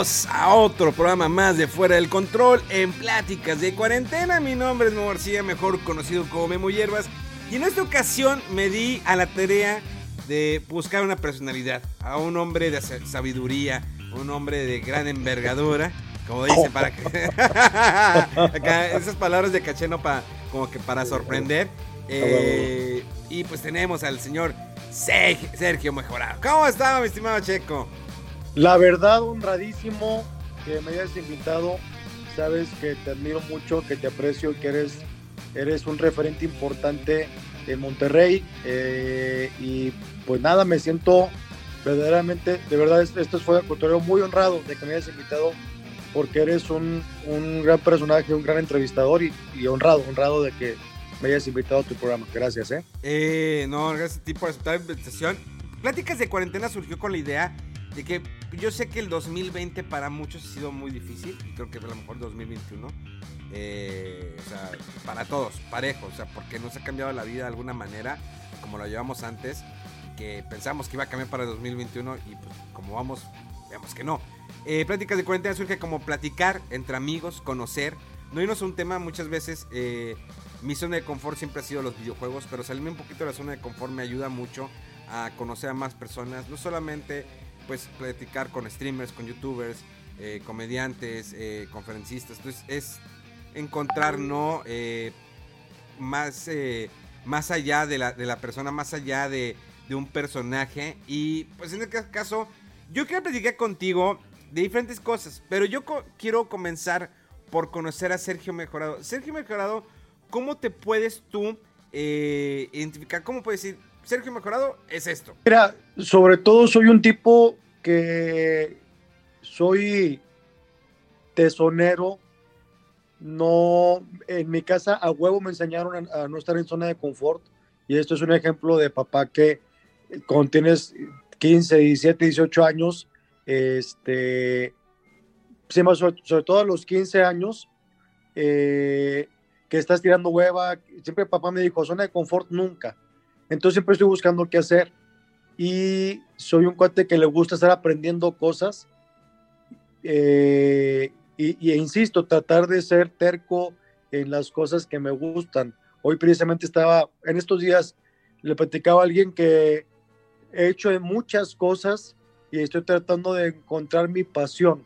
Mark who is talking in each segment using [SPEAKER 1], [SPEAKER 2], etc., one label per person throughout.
[SPEAKER 1] Bienvenidos a otro programa más de Fuera del Control en Pláticas de Cuarentena. Mi nombre es Memo García, mejor conocido como Memo Hierbas. Y en esta ocasión me di a la tarea de buscar una personalidad, a un hombre de sabiduría, un hombre de gran envergadura, como dice para que Acá, esas palabras de caché no para como que para sorprender. Eh, y pues tenemos al señor Sergio Mejorado. ¿Cómo está, mi estimado Checo?
[SPEAKER 2] La verdad, honradísimo que me hayas invitado. Sabes que te admiro mucho, que te aprecio, que eres, eres un referente importante en Monterrey. Eh, y pues nada, me siento verdaderamente, de verdad, esto fue muy honrado de que me hayas invitado porque eres un, un gran personaje, un gran entrevistador y, y, honrado, honrado de que me hayas invitado a tu programa. Gracias, ¿eh?
[SPEAKER 1] eh no, gracias a ti por aceptar la invitación. Pláticas de cuarentena surgió con la idea de que yo sé que el 2020 para muchos ha sido muy difícil, y creo que a lo mejor 2021, eh, o sea, para todos, parejo, o sea, porque nos ha cambiado la vida de alguna manera, como lo llevamos antes, que pensamos que iba a cambiar para 2021 y pues como vamos, veamos que no. Eh, pláticas de cuarentena surge como platicar entre amigos, conocer, no irnos a un tema muchas veces... Eh, mi zona de confort siempre ha sido los videojuegos, pero salirme un poquito de la zona de confort me ayuda mucho a conocer a más personas, no solamente pues platicar con streamers, con youtubers, eh, comediantes, eh, conferencistas. Entonces es encontrar eh, más, más allá de la, de la, persona, más allá de, de, un personaje. Y pues en este caso, yo quiero platicar contigo de diferentes cosas, pero yo quiero comenzar por conocer a Sergio Mejorado. Sergio Mejorado, ¿cómo te puedes tú identificar? ¿Cómo puedes decir? Sergio Mejorado es esto.
[SPEAKER 2] Mira, sobre todo soy un tipo que soy tesonero. No, en mi casa a huevo me enseñaron a, no estar en zona de confort. Y esto es un ejemplo de papá que cuando tienes 15, 17, 18 años, este, sobre, sobre todo a los 15 años, eh, que estás tirando hueva, siempre papá me dijo, zona de confort nunca. Entonces siempre estoy buscando qué hacer. Y soy un cuate que le gusta estar aprendiendo cosas. Eh, y, insisto, tratar de ser terco en las cosas que me gustan. Hoy precisamente estaba, en estos días, le platicaba a alguien que he hecho muchas cosas y estoy tratando de encontrar mi pasión,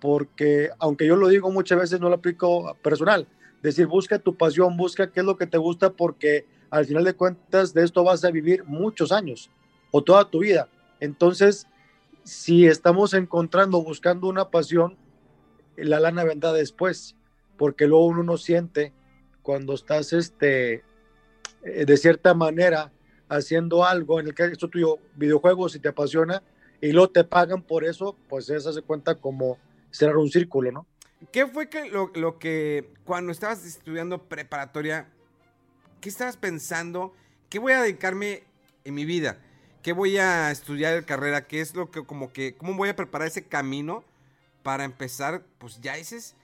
[SPEAKER 2] porque aunque yo lo digo muchas veces, no lo aplico personal. Decir, busca tu pasión, busca qué es lo que te gusta, porque al final de cuentas de esto vas a vivir muchos años o toda tu vida. Entonces, si estamos encontrando, buscando una pasión, la lana vendrá después, porque luego uno no siente cuando estás, este, eh, de cierta manera, haciendo algo, en el caso tuyo, videojuegos, si te apasiona, y luego te pagan por eso, pues eso se cuenta como cerrar un círculo, ¿no?
[SPEAKER 1] ¿Qué fue que lo, lo que cuando estabas estudiando preparatoria ¿Qué estabas pensando? ¿Qué voy a dedicarme en mi vida? ¿Qué voy a estudiar de carrera? ¿Qué es lo que, como que, cómo voy a preparar ese camino para empezar? Pues ya dices,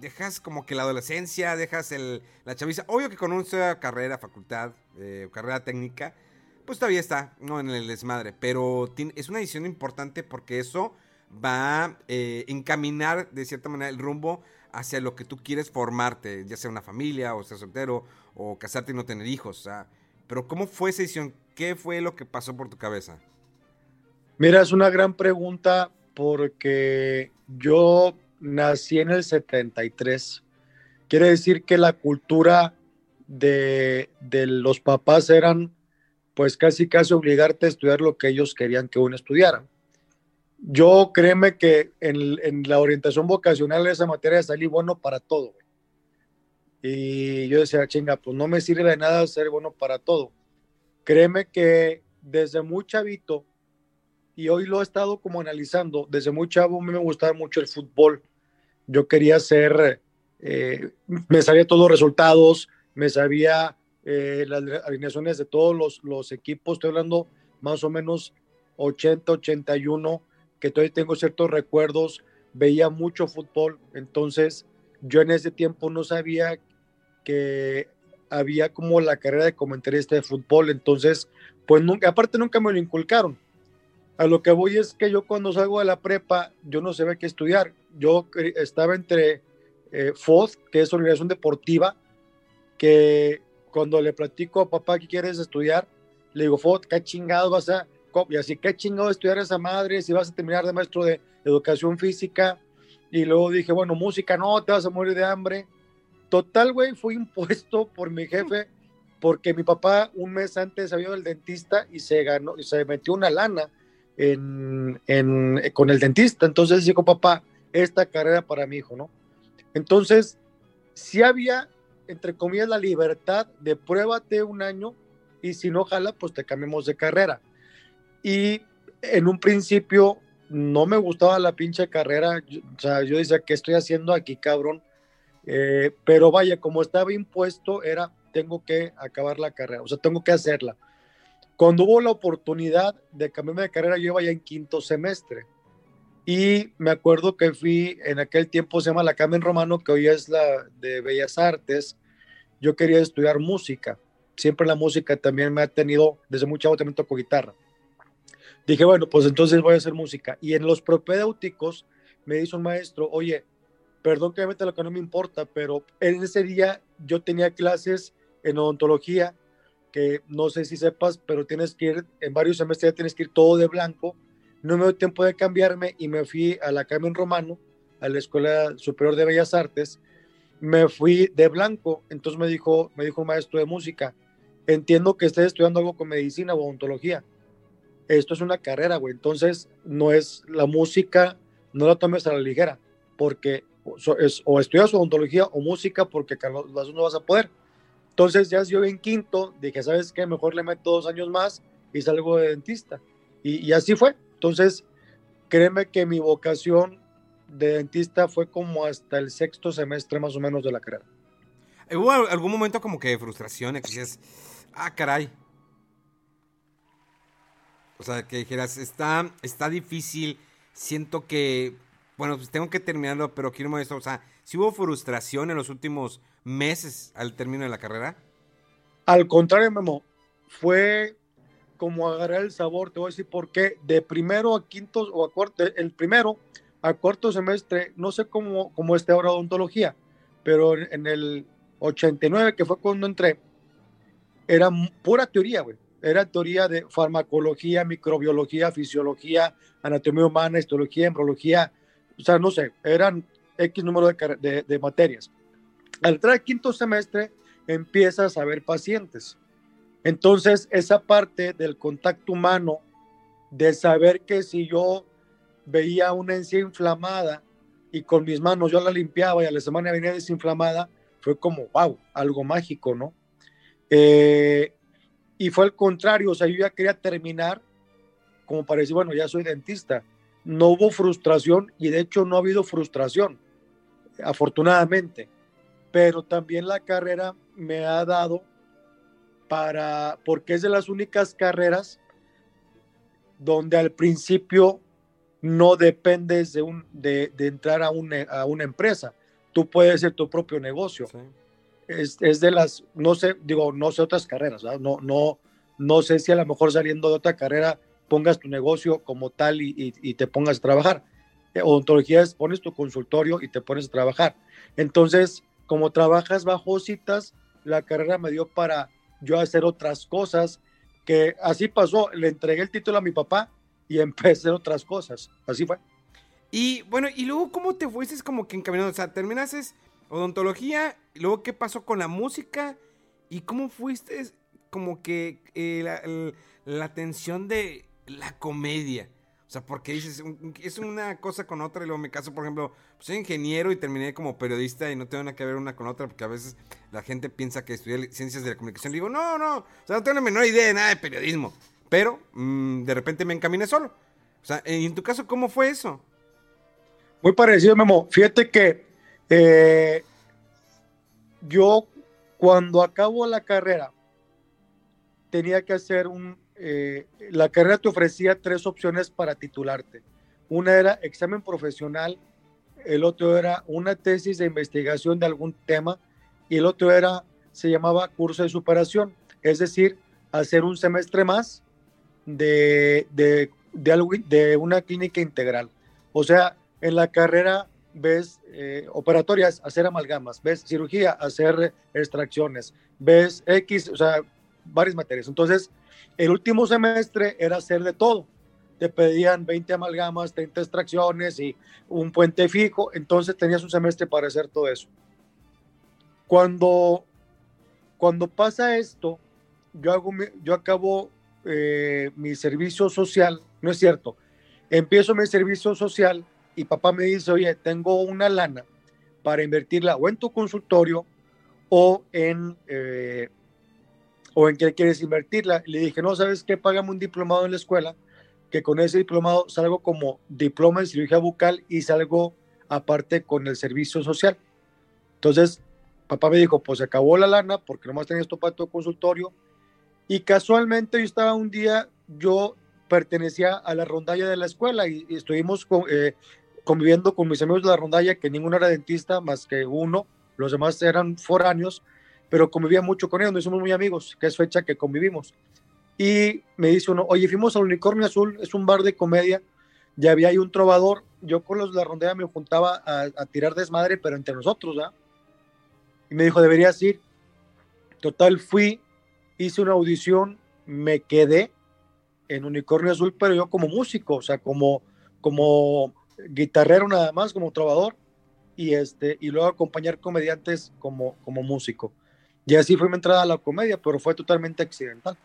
[SPEAKER 1] dejas como que la adolescencia, dejas el, la chaviza. Obvio que con una carrera, facultad, eh, carrera técnica, pues todavía está, ¿no? En el desmadre. Pero es una decisión importante porque eso va a eh, encaminar de cierta manera el rumbo hacia lo que tú quieres formarte, ya sea una familia o ser soltero o casarte y no tener hijos. Pero ¿cómo fue esa decisión? ¿Qué fue lo que pasó por tu cabeza?
[SPEAKER 2] Mira, es una gran pregunta porque yo nací en el 73. Quiere decir que la cultura de, de los papás eran pues casi casi obligarte a estudiar lo que ellos querían que uno estudiara. Yo créeme que en, la orientación vocacional de esa materia salí bueno para todo. Y yo decía, chinga, pues no me sirve de nada ser bueno para todo. Créeme que desde muy chavito, y hoy lo he estado como analizando, desde muy chavo me gustaba mucho el fútbol. Yo quería ser, eh, me sabía todos los resultados, me sabía eh, las alineaciones de todos los, los equipos, estoy hablando más o menos 80, 81, que todavía tengo ciertos recuerdos, veía mucho fútbol, entonces yo en ese tiempo no sabía que había como la carrera de comentarista de fútbol, entonces, pues nunca, aparte nunca me lo inculcaron. A lo que voy es que yo cuando salgo de la prepa, yo no sabía qué estudiar. Yo estaba entre eh, FOD, que es organización deportiva, que cuando le platico a papá que quieres estudiar, le digo, FOD, ¿qué chingado vas a...? Y así, ¿qué chingado estudiar esa madre si vas a terminar de maestro de educación física? Y luego dije, bueno, música, no, te vas a morir de hambre. Total, güey, fui impuesto por mi jefe porque mi papá un mes antes había ido al dentista y se ganó, y se metió una lana en, en, con el dentista. Entonces dijo, papá, esta carrera para mi hijo, ¿no? Entonces, si había, entre comillas, la libertad de pruébate un año y si no jala, pues te cambiamos de carrera. Y en un principio no me gustaba la pinche carrera, o sea, yo decía, ¿qué estoy haciendo aquí, cabrón? Eh, pero vaya, como estaba impuesto, era, tengo que acabar la carrera, o sea, tengo que hacerla. Cuando hubo la oportunidad de cambiarme de carrera, yo iba ya en quinto semestre. Y me acuerdo que fui, en aquel tiempo se llama la Carmen Romano, que hoy es la de Bellas Artes. Yo quería estudiar música. Siempre la música también me ha tenido, desde muy chavo también toco guitarra. Dije, bueno, pues entonces voy a hacer música. Y en los propedéuticos me dice un maestro, oye, perdón que me meta lo que no me importa, pero en ese día yo tenía clases en odontología, que no sé si sepas, pero tienes que ir, en varios semestres ya tienes que ir todo de blanco. No me dio tiempo de cambiarme y me fui a la Carmen Romano, a la Escuela Superior de Bellas Artes. Me fui de blanco, entonces me dijo, me dijo un maestro de música, entiendo que estés estudiando algo con medicina o odontología esto es una carrera, güey. Entonces, no es la música, no la tomes a la ligera, porque o estudias odontología o música, porque las dos no vas a poder. Entonces, ya yo en quinto, dije, ¿sabes qué? Mejor le meto dos años más y salgo de dentista. Y, así fue. Entonces, créeme que mi vocación de dentista fue como hasta el sexto semestre más o menos de la carrera.
[SPEAKER 1] ¿Hubo algún momento como que de frustración? Que ah, caray, o sea, que dijeras, está, está difícil, siento que, bueno, pues tengo que terminarlo, pero quiero esto. O sea, ¿si hubo frustración en los últimos meses al término de la carrera?
[SPEAKER 2] Al contrario, Memo, fue como agarrar el sabor, te voy a decir por qué. De primero a quinto o a cuarto, el primero a cuarto semestre, no sé cómo, cómo esté ahora odontología, pero en el 89, que fue cuando entré, era pura teoría, güey era teoría de farmacología, microbiología, fisiología, anatomía humana, histología, embriología, o sea, no sé, eran X número de, materias. Al entrar al quinto semestre, empiezas a ver pacientes. Entonces, esa parte del contacto humano, de saber que si yo veía una encía inflamada y con mis manos yo la limpiaba y a la semana venía desinflamada, fue como, wow, algo mágico, ¿no? Eh, y fue al contrario, o sea, yo ya quería terminar como para decir, bueno, ya soy dentista. No hubo frustración y de hecho no ha habido frustración, afortunadamente. Pero también la carrera me ha dado para, porque es de las únicas carreras donde al principio no dependes de, un, de, entrar a, a una empresa. Tú puedes ser tu propio negocio es, es, de las, no sé, digo, no sé otras carreras, no, no, no sé si a lo mejor saliendo de otra carrera pongas tu negocio como tal y, y, te pongas a trabajar. Eh, odontología es pones tu consultorio y te pones a trabajar. Entonces, como trabajas bajo citas, la carrera me dio para yo hacer otras cosas que así pasó. Le entregué el título a mi papá y empecé otras cosas. Así fue.
[SPEAKER 1] Y bueno, y luego, ¿cómo te fuiste como que encaminando? O sea, terminaste odontología, y luego qué pasó con la música y cómo fuiste como que eh, la, la tensión de la comedia. O sea, porque dices, es una cosa con otra y luego me caso, por ejemplo, pues soy ingeniero y terminé como periodista y no tengo nada que ver una con otra porque a veces la gente piensa que estudié ciencias de la comunicación. digo, no, no, o sea, no tengo la menor idea de nada de periodismo. Pero mm, de repente me encaminé solo. O sea, en tu caso, ¿cómo fue eso?
[SPEAKER 2] Muy parecido, Memo. Fíjate que eh, yo cuando acabo la carrera tenía que hacer un, eh, la carrera te ofrecía tres opciones para titularte. Una era examen profesional, el otro era una tesis de investigación de algún tema y el otro era, se llamaba curso de superación, es decir, hacer un semestre más de, de, de, una clínica integral. O sea, en la carrera ves eh, operatorias, hacer amalgamas, ves cirugía, hacer extracciones, ves X, o sea, varias materias. Entonces, el último semestre era hacer de todo. Te pedían 20 amalgamas, 30 extracciones y un puente fijo. Entonces tenías un semestre para hacer todo eso. Cuando, cuando pasa esto, yo, hago, yo acabo eh, mi servicio social, no es cierto, empiezo mi servicio social y papá me dice, oye, tengo una lana para invertirla o en tu consultorio o en, eh, o en qué quieres invertirla. Le dije, no, ¿sabes qué? Págame un diplomado en la escuela, que con ese diplomado salgo como diploma en cirugía bucal y salgo aparte con el servicio social. Entonces, papá me dijo, pues se acabó la lana porque nomás tenías tu consultorio. Y casualmente yo estaba un día, yo pertenecía a la rondalla de la escuela y, estuvimos eh, conviviendo con mis amigos de la rondalla, que ninguno era dentista más que uno, los demás eran foráneos pero convivía mucho con ellos, nos hicimos muy amigos, que es fecha que convivimos. Y me dice uno, oye, fuimos al Unicornio Azul, es un bar de comedia, ya había ahí un trovador, yo con los de la rondella me juntaba a, tirar desmadre, pero entre nosotros, ¿ah? Y me dijo, deberías ir. Total, fui, hice una audición, me quedé en Unicornio Azul, pero yo como músico, o sea, como, como guitarrero nada más, como trovador, y, este, y luego acompañar comediantes como, como músico. Y así fue mi entrada a la comedia, pero fue totalmente accidental.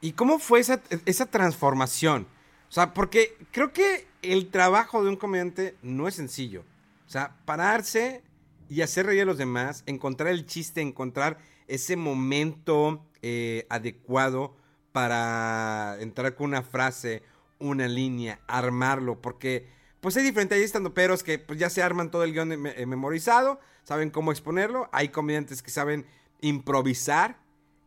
[SPEAKER 1] ¿Y cómo fue esa, esa transformación? O sea, porque creo que el trabajo de un comediante no es sencillo. O sea, pararse y hacer reír a los demás, encontrar el chiste, encontrar ese momento eh, adecuado para entrar con una frase, una línea, armarlo, porque pues hay diferentes, hay estando peros que pues, ya se arman todo el guion eh, memorizado, saben cómo exponerlo, hay comediantes que saben improvisar.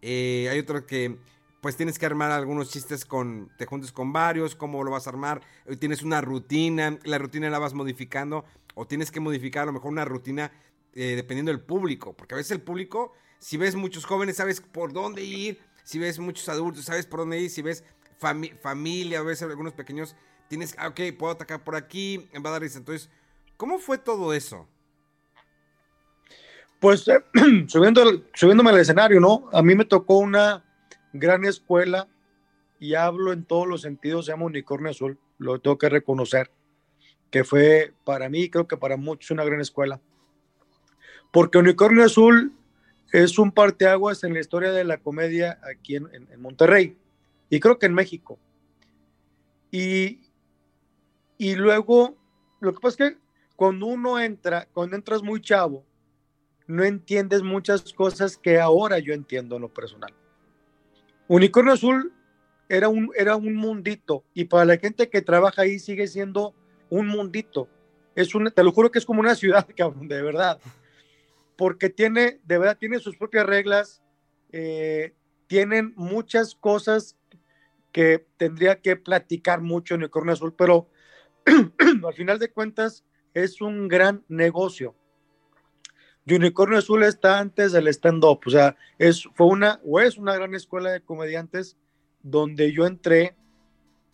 [SPEAKER 1] Eh, hay otro que pues tienes que armar algunos chistes con, te juntes con varios, cómo lo vas a armar, tienes una rutina, la rutina la vas modificando o tienes que modificar a lo mejor una rutina eh, dependiendo del público, porque a veces el público, si ves muchos jóvenes, sabes por dónde ir, si ves muchos adultos, sabes por dónde ir, si ves familia, a veces algunos pequeños, tienes, ah, ok, puedo atacar por aquí, risa. Entonces, ¿cómo fue todo eso?
[SPEAKER 2] Pues eh, subiendo, subiéndome al escenario, ¿no? A mí me tocó una gran escuela y hablo en todos los sentidos, se llama Unicornio Azul, lo tengo que reconocer, que fue para mí, creo que para muchos, una gran escuela. Porque Unicornio Azul es un parteaguas en la historia de la comedia aquí en, en, Monterrey y creo que en México. Y, y luego, lo que pasa es que cuando uno entra, cuando entras muy chavo, no entiendes muchas cosas que ahora yo entiendo en lo personal. Unicornio Azul era un, era un mundito y para la gente que trabaja ahí sigue siendo un mundito. Es un, te lo juro que es como una ciudad, cabrón, de verdad. Porque tiene, de verdad, tiene sus propias reglas, eh, tienen muchas cosas que tendría que platicar mucho Unicornio Azul, pero al final de cuentas es un gran negocio. Unicornio Azul está antes del stand-up, o sea, es, fue una, o es una gran escuela de comediantes donde yo entré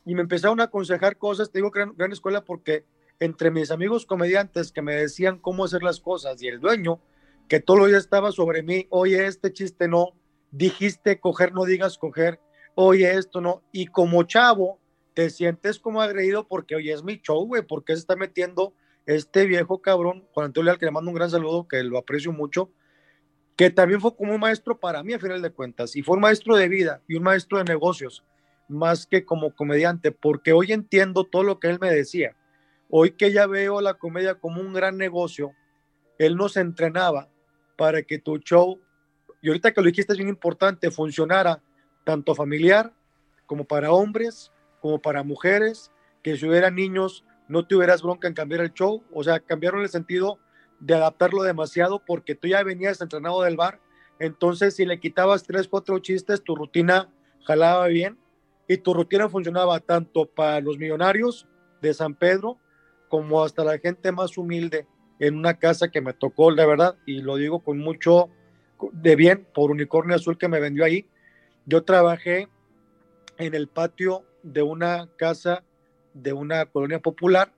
[SPEAKER 2] y me empezaron a aconsejar cosas, te digo gran, gran escuela porque entre mis amigos comediantes que me decían cómo hacer las cosas y el dueño, que todo ya estaba sobre mí, oye, este chiste no, dijiste coger, no digas coger, oye, esto no, y como chavo, te sientes como agredido porque, oye, es mi show, güey, porque se está metiendo este viejo cabrón, Juan Antonio Leal, que le mando un gran saludo, que lo aprecio mucho, que también fue como un maestro para mí a final de cuentas, y fue un maestro de vida y un maestro de negocios, más que como comediante, porque hoy entiendo todo lo que él me decía. Hoy que ya veo la comedia como un gran negocio, él nos entrenaba para que tu show, y ahorita que lo dijiste es bien importante, funcionara tanto familiar como para hombres, como para mujeres, que si hubiera niños no tuvieras bronca en cambiar el show, o sea, cambiaron el sentido de adaptarlo demasiado porque tú ya venías entrenado del bar, entonces si le quitabas tres, cuatro chistes, tu rutina jalaba bien y tu rutina funcionaba tanto para los millonarios de San Pedro como hasta la gente más humilde en una casa que me tocó, la verdad, y lo digo con mucho de bien por Unicornio Azul que me vendió ahí. Yo trabajé en el patio de una casa de una colonia popular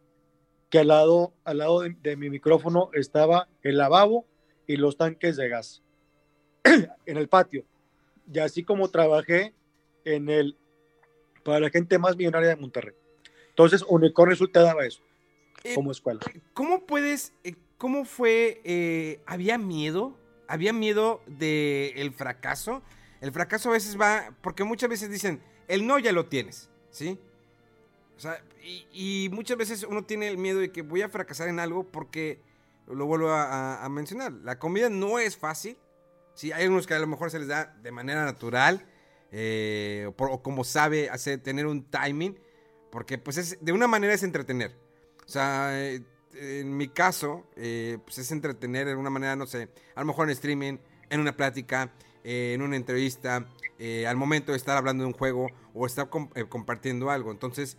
[SPEAKER 2] que al lado, al lado de, mi micrófono estaba el lavabo y los tanques de gas en el patio. Y así como trabajé en el para la gente más millonaria de Monterrey. Entonces, Unicornio Azul te daba eso eh, como escuela.
[SPEAKER 1] ¿Cómo puedes, eh, cómo fue, eh, había miedo? ¿Había miedo del fracaso? El fracaso a veces va, porque muchas veces dicen, el no ya lo tienes, ¿sí? O sea, y, muchas veces uno tiene el miedo de que voy a fracasar en algo porque, lo vuelvo a, mencionar, la comida no es fácil. Sí, hay unos que a lo mejor se les da de manera natural eh, o, como sabe hacer, tener un timing, porque pues es, de una manera es entretener. O sea, eh, en mi caso, eh, pues es entretener de una manera, no sé, a lo mejor en streaming, en una plática, en una entrevista, al momento de estar hablando de un juego o estar compartiendo algo. Entonces,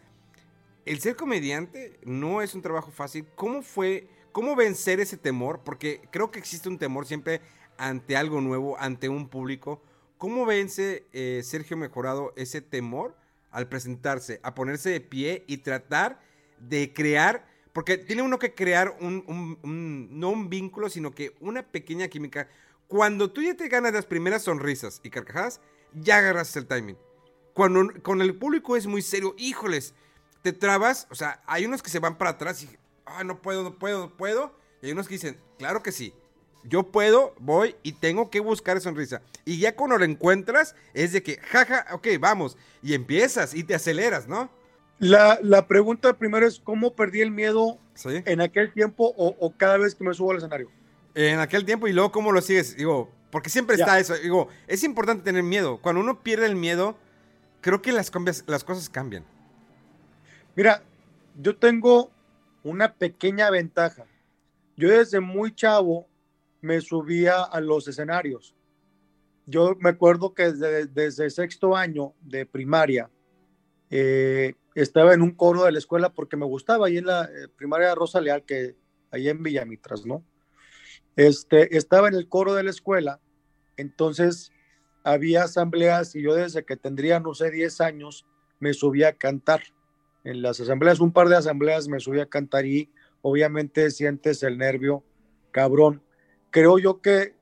[SPEAKER 1] el ser comediante no es un trabajo fácil. ¿Cómo fue, cómo vencer ese temor? Porque creo que existe un temor siempre ante algo nuevo, ante un público. ¿Cómo vence eh, Sergio Mejorado ese temor al presentarse, a ponerse de pie y tratar de crear, porque tiene uno que crear un, no un vínculo, sino que una pequeña química. Cuando tú ya te ganas las primeras sonrisas y carcajadas, ya agarras el timing. Cuando con el público es muy serio, híjoles, te trabas, o sea, hay unos que se van para atrás y, ah, no puedo, no puedo, no puedo. Y hay unos que dicen, claro que sí, yo puedo, voy y tengo que buscar sonrisa. Y ya cuando lo encuentras, es de que, jaja, ok, vamos. Y empiezas y te aceleras, ¿no?
[SPEAKER 2] La, pregunta primero es, ¿cómo perdí el miedo en aquel tiempo o, cada vez que me subo al escenario?
[SPEAKER 1] En aquel tiempo y luego, ¿cómo lo sigues? Digo, porque siempre está eso. Digo, es importante tener miedo. Cuando uno pierde el miedo, creo que las, las cosas cambian.
[SPEAKER 2] Mira, yo tengo una pequeña ventaja. Yo desde muy chavo me subía a los escenarios. Yo me acuerdo que desde, desde sexto año de primaria eh, estaba en un coro de la escuela porque me gustaba, ahí en la eh, primaria Rosa Leal, que ahí en Villamitras, ¿no? Este, estaba en el coro de la escuela, entonces había asambleas y yo desde que tendría, no sé, 10 años, me subía a cantar en las asambleas, un par de asambleas me subí a cantar y obviamente sientes el nervio cabrón. Creo yo que,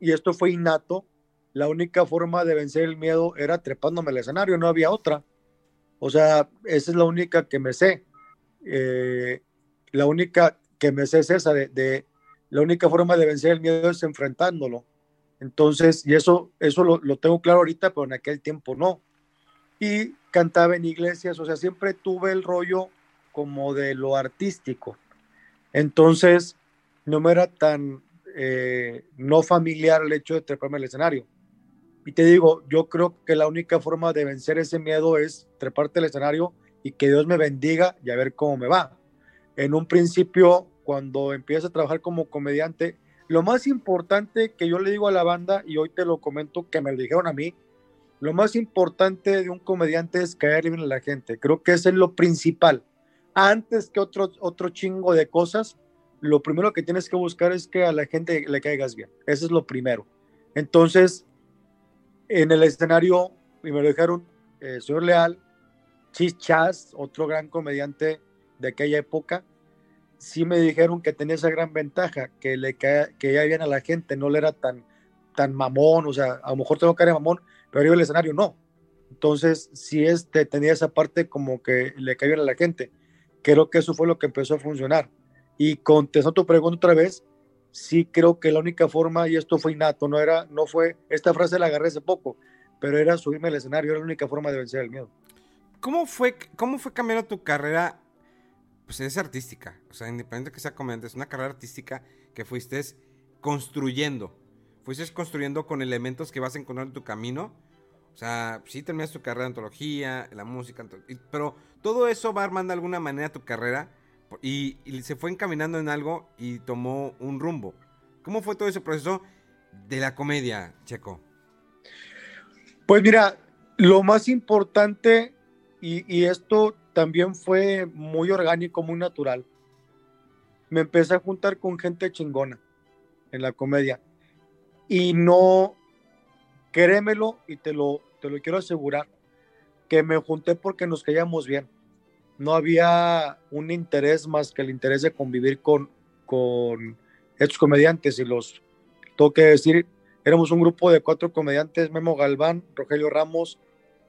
[SPEAKER 2] y esto fue innato, la única forma de vencer el miedo era trepándome al escenario, no había otra. O sea, esa es la única que me sé. Eh, la única que me sé es esa, de, la única forma de vencer el miedo es enfrentándolo. Entonces, y eso, eso lo, lo tengo claro ahorita, pero en aquel tiempo no y cantaba en iglesias, o sea, siempre tuve el rollo como de lo artístico. Entonces, no me era tan eh, no familiar el hecho de treparme al escenario. Y te digo, yo creo que la única forma de vencer ese miedo es treparte al escenario y que Dios me bendiga y a ver cómo me va. En un principio, cuando empiezo a trabajar como comediante, lo más importante que yo le digo a la banda, y hoy te lo comento, que me lo dijeron a mí, lo más importante de un comediante es caer bien a la gente. Creo que eso es lo principal. Antes que otro, otro chingo de cosas, lo primero que tienes que buscar es que a la gente le caigas bien. Eso es lo primero. Entonces, en el escenario, y me lo dijeron, eh, señor Leal, Chis Chas, otro gran comediante de aquella época, sí me dijeron que tenía esa gran ventaja, que le caía, que bien a la gente, no le era tan, tan mamón, o sea, a lo mejor tengo cara de mamón, pero arriba del escenario no. Entonces, si este tenía esa parte como que le cayó a la gente. Creo que eso fue lo que empezó a funcionar. Y contestando tu pregunta otra vez, sí creo que la única forma, y esto fue innato, no era, no fue, esta frase la agarré hace poco, pero era subirme al escenario, era la única forma de vencer el miedo.
[SPEAKER 1] ¿Cómo fue, cómo fue cambiando tu carrera? Pues es artística, o sea, independiente que sea comediante, es una carrera artística que fuiste construyendo. Fuiste construyendo con elementos que vas a encontrar en tu camino. O sea, sí terminaste tu carrera de antología, la música, pero todo eso va armando de alguna manera tu carrera y, se fue encaminando en algo y tomó un rumbo. ¿Cómo fue todo ese proceso de la comedia, Checo?
[SPEAKER 2] Pues mira, lo más importante, y, esto también fue muy orgánico, muy natural, me empecé a juntar con gente chingona en la comedia. Y no, créemelo y te lo, te lo quiero asegurar, que me junté porque nos caíamos bien. No había un interés más que el interés de convivir con, con estos comediantes. Y los, tengo que decir, éramos un grupo de cuatro comediantes, Memo Galván, Rogelio Ramos,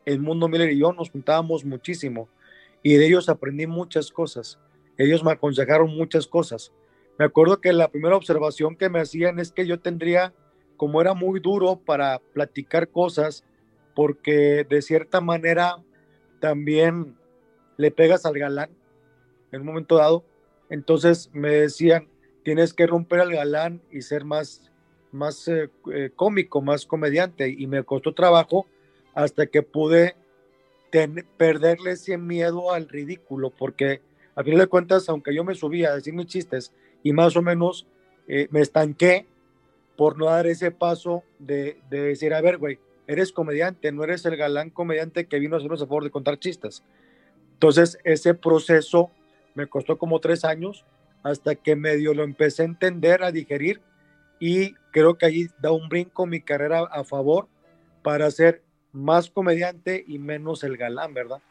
[SPEAKER 2] El Mundo Miller y yo, nos juntábamos muchísimo y de ellos aprendí muchas cosas. Ellos me aconsejaron muchas cosas. Me acuerdo que la primera observación que me hacían es que yo tendría, como era muy duro para platicar cosas, porque de cierta manera también le pegas al galán en un momento dado. Entonces me decían, tienes que romper al galán y ser más, más eh, eh, cómico, más comediante. Y me costó trabajo hasta que pude perderle ese miedo al ridículo, porque a fin de cuentas, aunque yo me subía a decir mis chistes y más o menos eh, me estanqué por no dar ese paso de, de decir, a ver, güey, eres comediante, no eres el galán comediante que vino a hacernos a favor de contar chistes. Entonces, ese proceso me costó como tres años hasta que medio lo empecé a entender, a digerir y creo que allí da un brinco mi carrera a favor para ser más comediante y menos el galán, ¿verdad?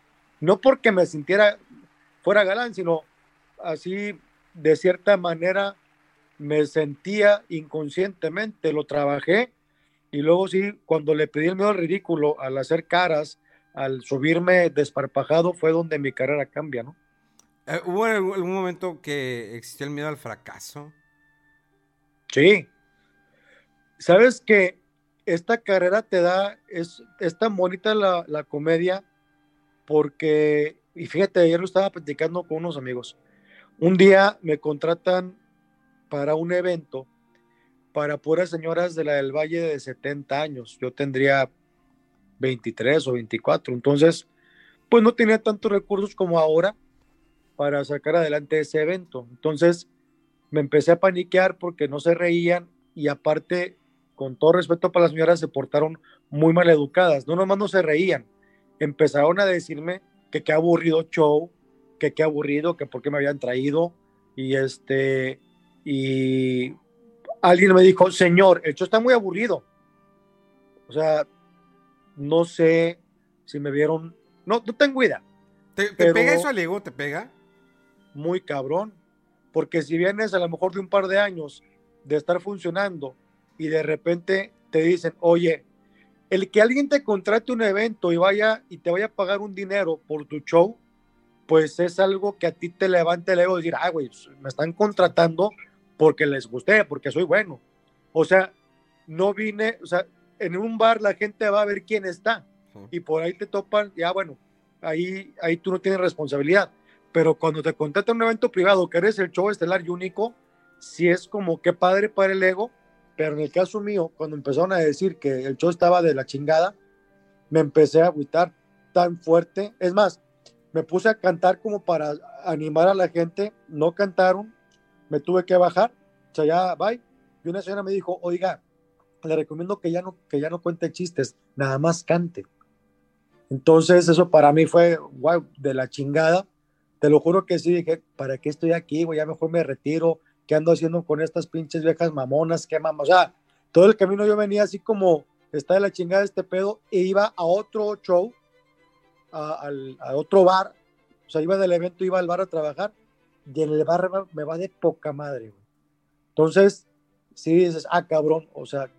[SPEAKER 2] No porque me sintiera fuera galán, sino así de cierta manera me sentía inconscientemente, lo trabajé y luego sí, cuando le pedí el miedo al ridículo al hacer caras, al subirme desparpajado fue donde mi carrera cambia, ¿no?
[SPEAKER 1] Eh, ¿Hubo algún momento que existió el miedo al fracaso?
[SPEAKER 2] Sí. Sabes que esta carrera te da, es, es tan bonita la, la comedia porque, y fíjate, ayer lo estaba platicando con unos amigos. Un día me contratan para un evento para puras señoras de la del Valle de 70 años. Yo tendría 23 o 24. Entonces, pues no tenía tantos recursos como ahora para sacar adelante ese evento. Entonces, me empecé a paniquear porque no se reían y aparte, con todo respeto para las señoras, se portaron muy mal educadas. No nomás no se reían, empezaron a decirme que qué aburrido show, que qué aburrido, que por qué me habían traído y este y alguien me dijo, "Señor, el show está muy aburrido." O sea, no sé si me vieron. No, no tengo idea.
[SPEAKER 1] ¿Te, pega eso al ego? ¿Te pega?
[SPEAKER 2] Muy cabrón. Porque si vienes a lo mejor de un par de años de estar funcionando y de repente te dicen, oye, el que alguien te contrate un evento y vaya y te vaya a pagar un dinero por tu show, pues es algo que a ti te levanta el ego y decir, ah, güey, me están contratando porque les gusté, porque soy bueno. O sea, no vine, o sea, en un bar la gente va a ver quién está y por ahí te topan, ya bueno, ahí, ahí tú no tienes responsabilidad. Pero cuando te contratan un evento privado, que eres el show estelar y único, sí es como que padre para el ego, pero en el caso mío, cuando empezaron a decir que el show estaba de la chingada, me empecé a agüitar tan fuerte. Es más, me puse a cantar como para animar a la gente, no cantaron, me tuve que bajar, o sea, ya, bye. Y una señora me dijo, oiga, le recomiendo que ya no, que ya no cuente chistes, nada más cante. Entonces eso para mí fue, wow, de la chingada. Te lo juro que sí, dije, ¿para qué estoy aquí? Voy ya mejor me retiro. ¿Qué ando haciendo con estas pinches viejas mamonas? ¿Qué mamá? O sea, todo el camino yo venía así como, está de la chingada este pedo, e iba a otro show, a, otro bar. O sea, iba del evento, iba al bar a trabajar, y en el bar me va de poca madre. Entonces, sí dices, ah, cabrón, o sea,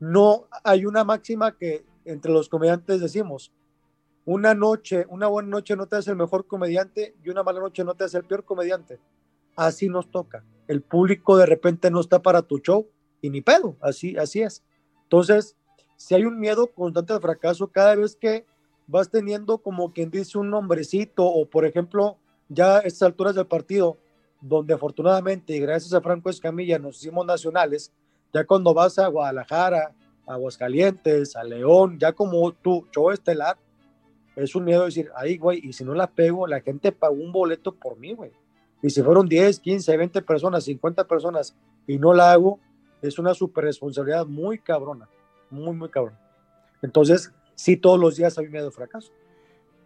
[SPEAKER 2] no hay una máxima que entre los comediantes decimos, una noche, una buena noche no te hace el mejor comediante y una mala noche no te hace el peor comediante. Así nos toca. El público de repente no está para tu show y ni pedo, así, así es. Entonces, si hay un miedo constante al fracaso, cada vez que vas teniendo como quien dice un nombrecito o por ejemplo, ya a estas alturas del partido, donde afortunadamente y gracias a Franco Escamilla nos hicimos nacionales, ya cuando vas a Guadalajara, a Aguascalientes, a León, ya como tu show estelar, es un miedo decir, ay, güey, y si no la pego, la gente pagó un boleto por mí, güey. Y si fueron 10, 15, 20 personas, 50 personas y no la hago, es una super responsabilidad muy cabrona, muy, muy cabrona. Entonces, sí, todos los días hay miedo de fracaso.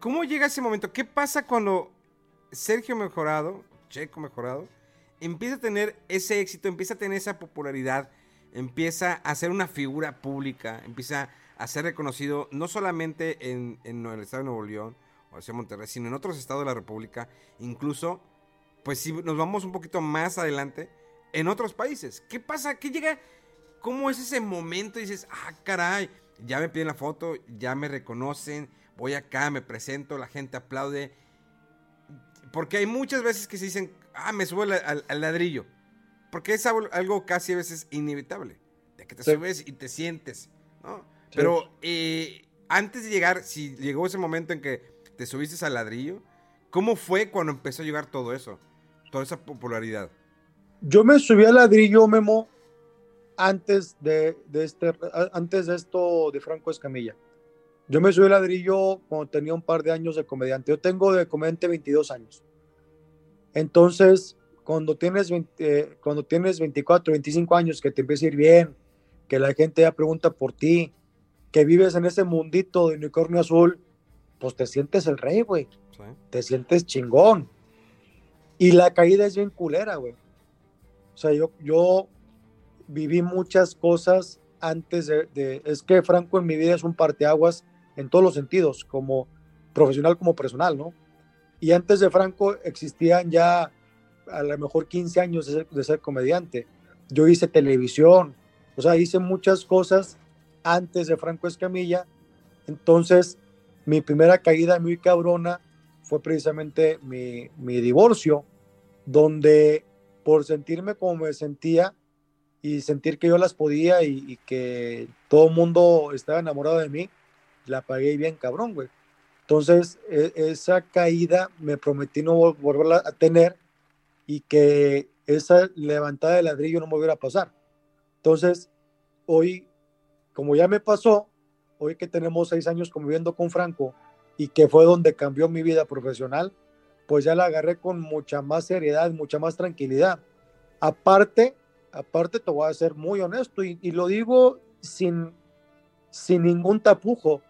[SPEAKER 1] ¿Cómo llega ese momento? ¿Qué pasa cuando Sergio Mejorado, Checo Mejorado, empieza a tener ese éxito, empieza a tener esa popularidad, empieza a ser una figura pública, empieza a ser reconocido no solamente en, el estado de Nuevo León o hacia Monterrey, sino en otros estados de la República, incluso, pues si nos vamos un poquito más adelante, en otros países. ¿Qué pasa? ¿Qué llega? ¿Cómo es ese momento? Y dices, ah, caray, ya me piden la foto, ya me reconocen, voy acá, me presento, la gente aplaude. Porque hay muchas veces que se dicen, ah, me subo al, ladrillo. Porque es algo casi a veces inevitable. De que te subes y te sientes, ¿no? Pero eh, antes de llegar, si llegó ese momento en que te subiste al ladrillo, ¿cómo fue cuando empezó a llegar todo eso? Toda esa popularidad.
[SPEAKER 2] Yo me subí al ladrillo, Memo, antes de, este, antes de esto de Franco Escamilla. Yo me subí al ladrillo cuando tenía un par de años de comediante. Yo tengo de comediante 22 años. Entonces, cuando tienes, eh, cuando tienes 24, 25 años, que te empieza a ir bien, que la gente ya pregunta por ti, que vives en ese mundito de unicornio azul, pues te sientes el rey, güey. Te sientes chingón. Y la caída es bien culera, güey. O sea, yo, yo viví muchas cosas antes de, Es que Franco en mi vida es un parteaguas en todos los sentidos, como profesional como personal, ¿no? Y antes de Franco existían ya a lo mejor 15 años de ser, de ser comediante. Yo hice televisión, o sea, hice muchas cosas antes de Franco Escamilla. Entonces, mi primera caída muy cabrona fue precisamente mi, mi divorcio, donde por sentirme como me sentía y sentir que yo las podía y, que todo el mundo estaba enamorado de mí, la pagué bien cabrón, güey. Entonces, e, esa caída me prometí no volverla a tener y que esa levantada de ladrillo no me volviera a pasar. Entonces, hoy como ya me pasó, hoy que tenemos seis años conviviendo con Franco y que fue donde cambió mi vida profesional, pues ya la agarré con mucha más seriedad, mucha más tranquilidad. Aparte, aparte te voy a ser muy honesto y, lo digo sin, sin ningún tapujo.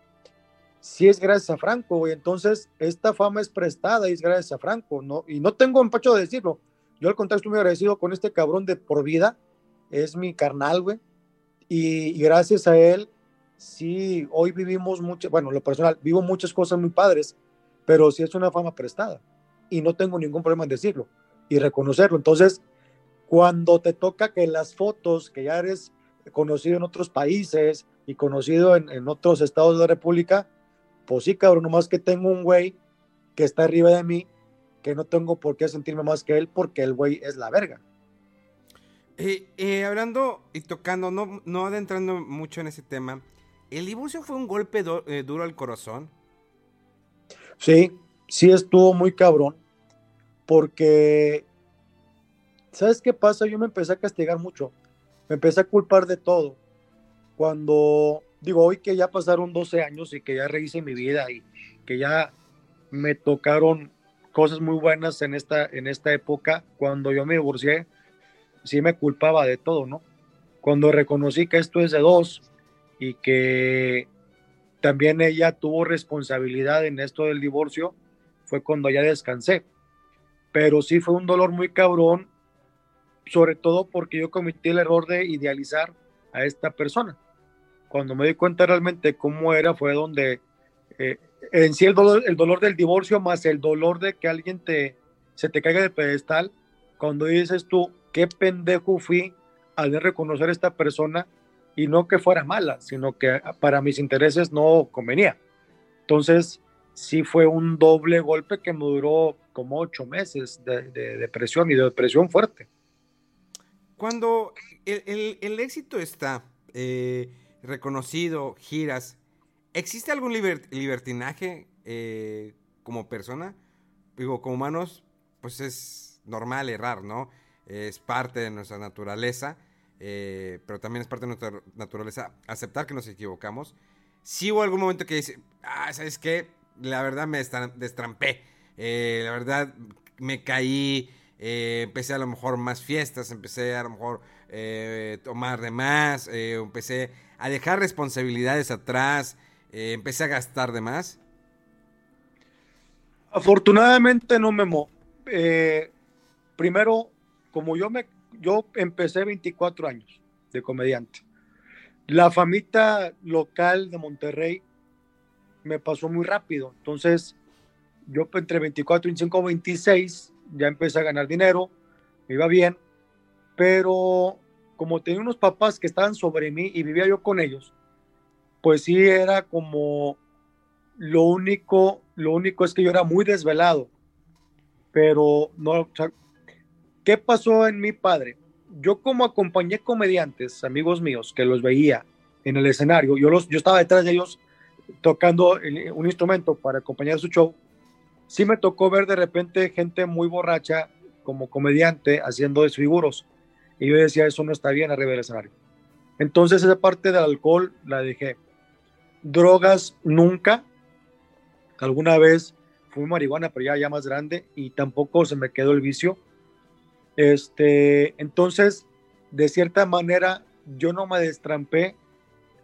[SPEAKER 2] Si es gracias a Franco, güey. Entonces, esta fama es prestada y es gracias a Franco, ¿no? Y no tengo empacho de decirlo. Yo al contrario estoy muy agradecido con este cabrón de por vida. Es mi carnal, güey. Y, gracias a él, sí, hoy vivimos mucho, bueno, lo personal, vivo muchas cosas muy padres, pero sí es una fama prestada. Y no tengo ningún problema en decirlo y reconocerlo. Entonces, cuando te toca que las fotos, que ya eres conocido en otros países y conocido en, en otros estados de la República, pues sí, cabrón, nomás que tengo un güey que está arriba de mí, que no tengo por qué sentirme más que él, porque el güey es la verga.
[SPEAKER 1] Eh, eh, hablando y tocando, no, no adentrando mucho en ese tema, ¿el divorcio fue un golpe eh, duro al corazón?
[SPEAKER 2] Sí, sí estuvo muy cabrón, porque, ¿sabes qué pasa? Yo me empecé a castigar mucho, me empecé a culpar de todo. Cuando, digo, hoy que ya pasaron 12 años y que ya rehice mi vida y que ya me tocaron cosas muy buenas en esta, en esta época, cuando yo me divorcié, sí me culpaba de todo, ¿no? Cuando reconocí que esto es de dos y que también ella tuvo responsabilidad en esto del divorcio, fue cuando ya descansé. Pero sí fue un dolor muy cabrón, sobre todo porque yo cometí el error de idealizar a esta persona. Cuando me di cuenta realmente cómo era, fue donde eh, en sí el dolor, el dolor del divorcio más el dolor de que alguien te, se te caiga de pedestal, cuando dices tú, qué pendejo fui al reconocer a esta persona y no que fuera mala, sino que para mis intereses no convenía. Entonces, sí fue un doble golpe que me duró como ocho meses de, depresión y de depresión fuerte.
[SPEAKER 1] Cuando el, éxito está eh, reconocido, giras, ¿existe algún libertinaje eh, como persona? Digo, como humanos, pues es normal errar, ¿no? Es parte de nuestra naturaleza, eh, pero también es parte de nuestra naturaleza aceptar que nos equivocamos. Si hubo algún momento que dice, ah, ¿sabes qué? la verdad me destrampé. Eh, la verdad me caí. Eh, empecé a lo mejor más fiestas, empecé a lo mejor tomar de más, empecé a dejar responsabilidades atrás, empecé a gastar de más.
[SPEAKER 2] Afortunadamente no me mo. primero, como yo me, yo empecé 24 años de comediante. La famita local de Monterrey me pasó muy rápido. Entonces, yo entre 24, 25, 26 ya empecé a ganar dinero, me iba bien, pero como tenía unos papás que estaban sobre mí y vivía yo con ellos, pues sí era como lo único, lo único es que yo era muy desvelado, pero no, ¿qué pasó en mi padre? Yo como acompañé comediantes, amigos míos, que los veía en el escenario, yo, los, yo estaba detrás de ellos tocando un instrumento para acompañar su show, sí me tocó ver de repente gente muy borracha como comediante haciendo desfiguros. Y yo decía, eso no está bien arriba del escenario. Entonces esa parte del alcohol la dejé. Drogas nunca. Alguna vez fui marihuana, pero ya, ya más grande y tampoco se me quedó el vicio. Este, entonces, de cierta manera, yo no me destrampé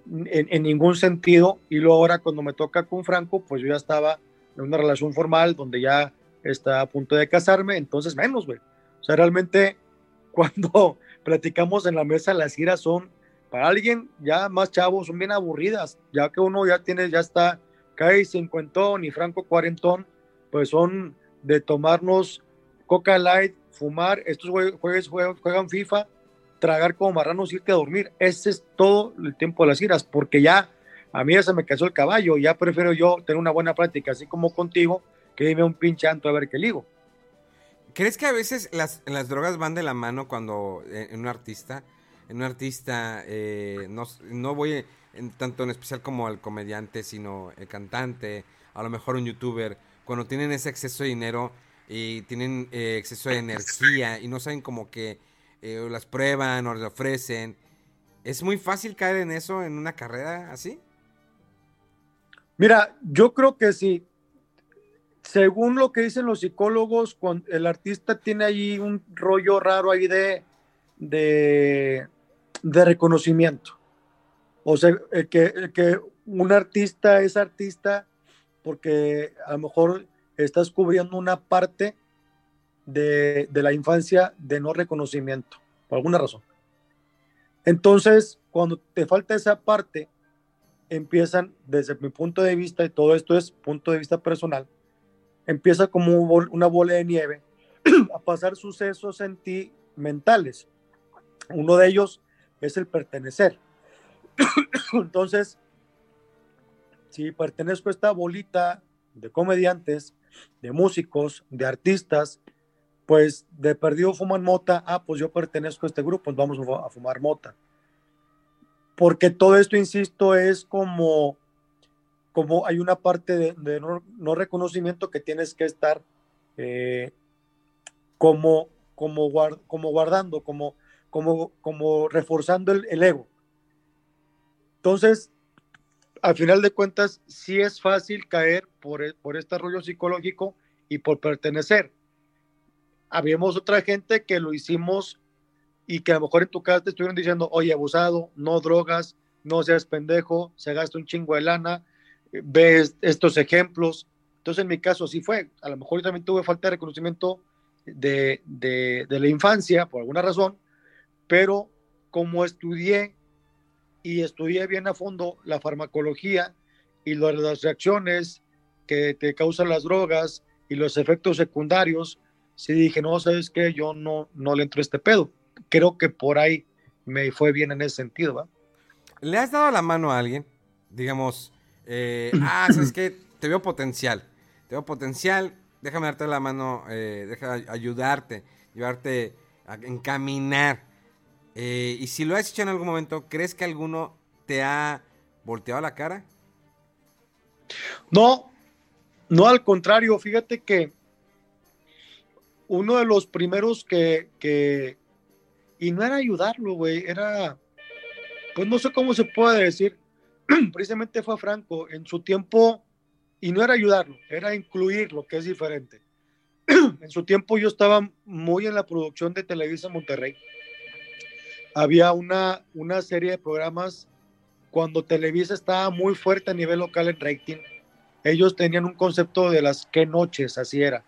[SPEAKER 2] en, ningún sentido. Y luego ahora cuando me toca con Franco, pues yo ya estaba en una relación formal donde ya está a punto de casarme, entonces menos, güey. O sea, realmente cuando platicamos en la mesa, las giras son, para alguien ya más chavos, son bien aburridas, ya que uno ya tiene, ya está, cae cincuentón y Franco cuarentón, pues son de tomarnos Coca Light, fumar, estos jueves juegan FIFA tragar como marranos, irte a dormir. Ese es todo el tiempo de las giras, porque ya a mí ya se me casó el caballo, ya prefiero yo tener una buena práctica, así como contigo, que dime un pinche anto a ver qué ligo.
[SPEAKER 1] ¿Crees que a veces las, las drogas van de la mano cuando eh, en un artista, en un artista, eh, no, no, voy en, tanto en especial como al comediante, sino el cantante, a lo mejor un youtuber, cuando tienen ese exceso de dinero y tienen eh, exceso de energía y no saben como que eh, las prueban o las ofrecen. ¿Es muy fácil caer en eso en una carrera así?
[SPEAKER 2] Mira, yo creo que sí. Según lo que dicen los psicólogos, cuando el artista tiene ahí un rollo raro ahí de, de, reconocimiento. O sea, que, que un artista es artista porque a lo mejor estás cubriendo una parte de, la infancia de no reconocimiento, por alguna razón. Entonces, cuando te falta esa parte, empiezan, desde mi punto de vista, y todo esto es punto de vista personal, empieza como una bola de nieve a pasar sucesos en ti. Uno de ellos es el pertenecer. Entonces, si pertenezco a esta bolita de comediantes, de músicos, de artistas, pues de perdido fuman mota, ah, pues yo pertenezco a este grupo, pues vamos a fumar mota. Porque todo esto, insisto, es como, como hay una parte de, no, reconocimiento que tienes que estar eh, como, como, guardando, como, como, como reforzando el, el ego. Entonces, al final de cuentas, sí es fácil caer por, por este rollo psicológico y por pertenecer habíamos otra gente que lo hicimos y que a lo mejor en tu casa te estuvieron diciendo, oye, abusado, no drogas, no seas pendejo, se gasta un chingo de lana, ves estos ejemplos. Entonces en mi caso sí fue, a lo mejor yo también tuve falta de reconocimiento de, de la infancia por alguna razón, pero como estudié y estudié bien a fondo la farmacología y las reacciones que te causan las drogas y los efectos secundarios, sí dije, no, ¿sabes qué? Yo no, no le entro este pedo. Creo que por ahí me fue bien en ese sentido, ¿va?
[SPEAKER 1] ¿Le has dado la mano a alguien? Digamos, eh, ah, ¿sabes qué? Te veo potencial. tengo potencial, déjame darte la mano, eh, déjame ayudarte, llevarte a encaminar. Eh, y si lo has hecho en algún momento, ¿crees que alguno te ha volteado la cara?
[SPEAKER 2] No, no al contrario, fíjate que uno de los primeros que, y no era ayudarlo, güey, era, pues no sé cómo se puede decir, precisamente fue Franco, en su tiempo, y no era ayudarlo, era incluirlo, que es diferente. en su tiempo yo estaba muy en la producción de Televisa Monterrey. Había una, una serie de programas cuando Televisa estaba muy fuerte a nivel local en rating. Ellos tenían un concepto de las qué noches, así era.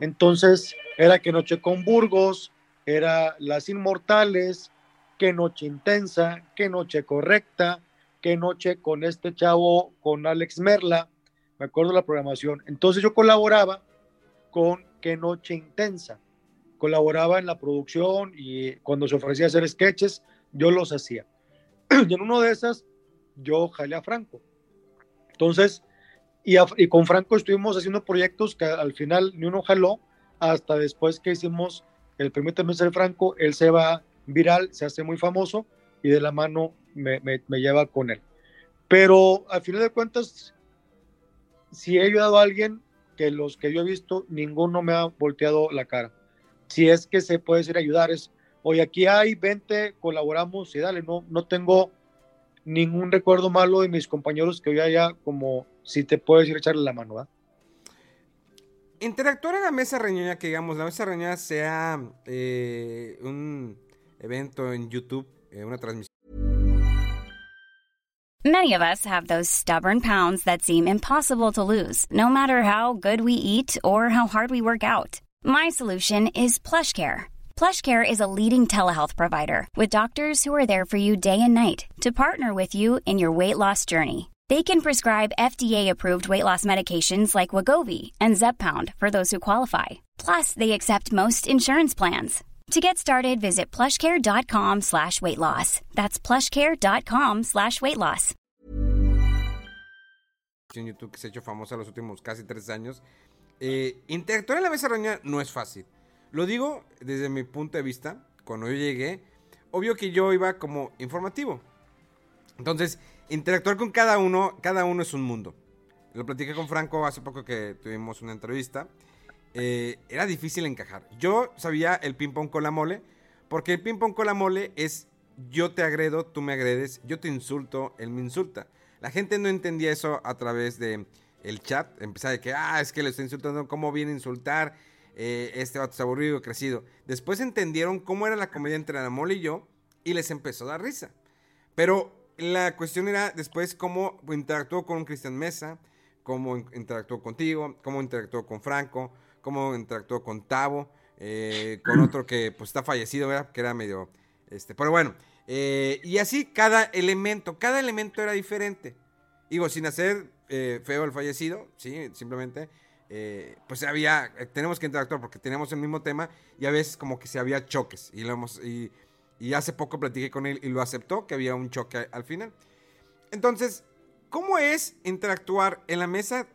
[SPEAKER 2] Entonces, era qué noche con Burgos, era Las Inmortales, qué noche intensa, qué noche correcta, qué noche con este chavo, con Alex Merla, me acuerdo la programación. Entonces yo colaboraba con qué noche intensa, colaboraba en la producción y cuando se ofrecía hacer sketches, yo los hacía. Y en uno de esas, yo jalé a Franco. Entonces, y, y, con Franco estuvimos haciendo proyectos que al final ni uno jaló, hasta después que hicimos el mes de Franco, él se va viral, se hace muy famoso y de la mano me, me, lleva con él. Pero al final de cuentas, si he ayudado a alguien, que los que yo he visto, ninguno me ha volteado la cara. Si es que se puede decir ayudar, es, hoy aquí hay 20, colaboramos y dale, no, no tengo ningún recuerdo malo de mis compañeros que hoy haya como si te puedes ir echarle la mano, ¿verdad?
[SPEAKER 1] Interactuar en la mesa reñoña, que digamos, la mesa reñoña sea eh, un evento en YouTube, eh, una transmisión.
[SPEAKER 3] Many of us have those stubborn pounds that seem impossible to lose, no matter how good we eat or how hard we work out. My solution is PlushCare. PlushCare is a leading telehealth provider with doctors who are there for you day and night to partner with you in your weight loss journey. They can prescribe FDA-approved weight loss medications like Wagovi and Zepbound for those who qualify. Plus, they accept most insurance plans. To get started, visit plushcare.com slash weight loss. That's plushcare.com slash weight loss.
[SPEAKER 1] YouTube que se ha hecho famosa los últimos casi tres años. Eh, interactuar en la mesa reña no es fácil. Lo digo desde mi punto de vista. Cuando yo llegué, obvio que yo iba como informativo. Entonces, interactuar con cada uno, cada uno es un mundo. Lo platiqué con Franco hace poco que tuvimos una entrevista. Eh, era difícil encajar. Yo sabía el ping pong con la mole, porque el ping pong con la mole es yo te agredo, tú me agredes, yo te insulto, él me insulta. La gente no entendía eso a través de el chat. Empezaba de que, ah, es que le estoy insultando, ¿cómo viene a insultar? Eh, este vato está aburrido, crecido. Después entendieron cómo era la comedia entre la mole y yo y les empezó a dar risa. Pero la cuestión era después cómo interactuó con Cristian Mesa, cómo interactuó contigo, cómo interactuó con Franco, cómo interactuó con Tavo, eh, con otro que pues está fallecido, ¿verdad? Que era medio, este, pero bueno, eh, y así cada elemento, cada elemento era diferente. Digo, sin hacer eh, feo el fallecido, sí, simplemente, pues había, tenemos que interactuar porque tenemos el mismo tema y a veces como que se había choques y lo hemos, y hace poco platiqué con él y lo aceptó, que había un choque al final. Entonces, ¿cómo es interactuar en la mesa?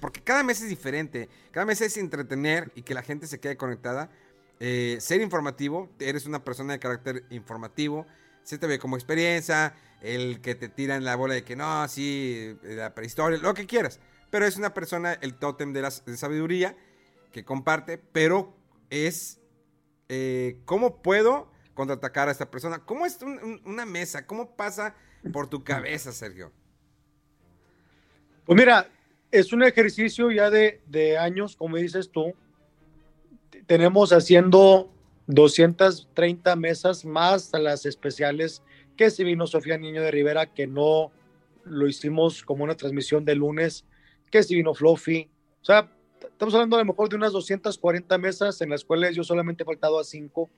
[SPEAKER 1] Porque cada mesa es diferente. Cada mesa es entretener y que la gente se quede conectada. Eh, ser informativo. Eres una persona de carácter informativo. Se te ve como experiencia. El que te tira en la bola de que no, sí, la prehistoria, lo que quieras. Pero es una persona, el tótem de la sabiduría que comparte. Pero es eh, cómo puedo contraatacar a esta persona. ¿Cómo es una mesa? ¿Cómo pasa por tu cabeza, Sergio?
[SPEAKER 2] Pues mira, es un ejercicio ya de, de años, como dices tú. Tenemos haciendo 230 mesas más a las especiales que si vino Sofía Niño de Rivera, que no lo hicimos como una transmisión de lunes, que si vino Fluffy. O sea, estamos hablando a lo mejor de unas 240 mesas en las cuales yo solamente he faltado a 5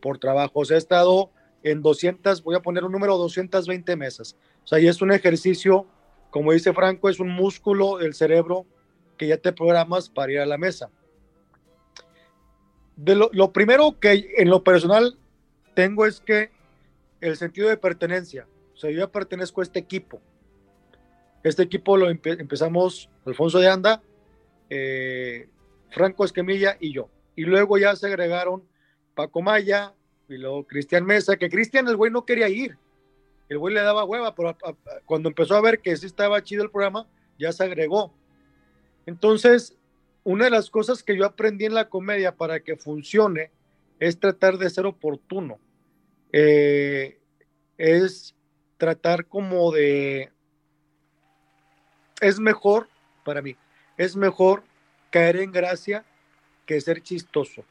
[SPEAKER 2] por trabajo. O sea, he estado en 200, voy a poner un número, 220 mesas. O sea, y es un ejercicio, como dice Franco, es un músculo del cerebro que ya te programas para ir a la mesa. De lo, primero que en lo personal tengo es que el sentido de pertenencia. O sea, yo ya pertenezco a este equipo. Este equipo lo empezamos Alfonso de Anda eh, Franco Esquemilla y yo. Y luego ya se agregaron Paco Maya y luego Cristian Mesa, que Cristian el güey no quería ir. El güey le daba hueva, pero cuando empezó a ver que sí estaba chido el programa, ya se agregó. Entonces, una de las cosas que yo aprendí en la comedia para que funcione es tratar de ser oportuno. Eh, es tratar como de... Es mejor, para mí, es mejor caer en gracia que ser chistoso.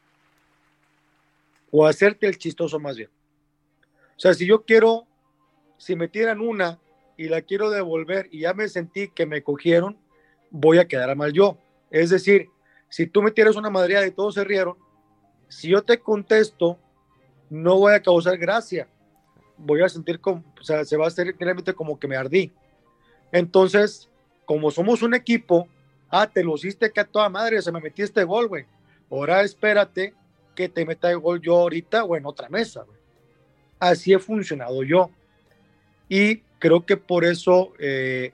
[SPEAKER 2] O hacerte el chistoso más bien. O sea, si yo quiero, si me tiran una y la quiero devolver y ya me sentí que me cogieron, voy a quedar mal yo. Es decir, si tú me tiras una madreada y todos se rieron, si yo te contesto, no voy a causar gracia. Voy a sentir como, se va a hacer realmente como que me ardí. Entonces, como somos un equipo, ah, te lo hiciste que a toda madre, se me metiste gol, güey. Ahora espérate que te meta el gol yo ahorita o en otra mesa. Así he funcionado yo. Y creo que por eso, eh,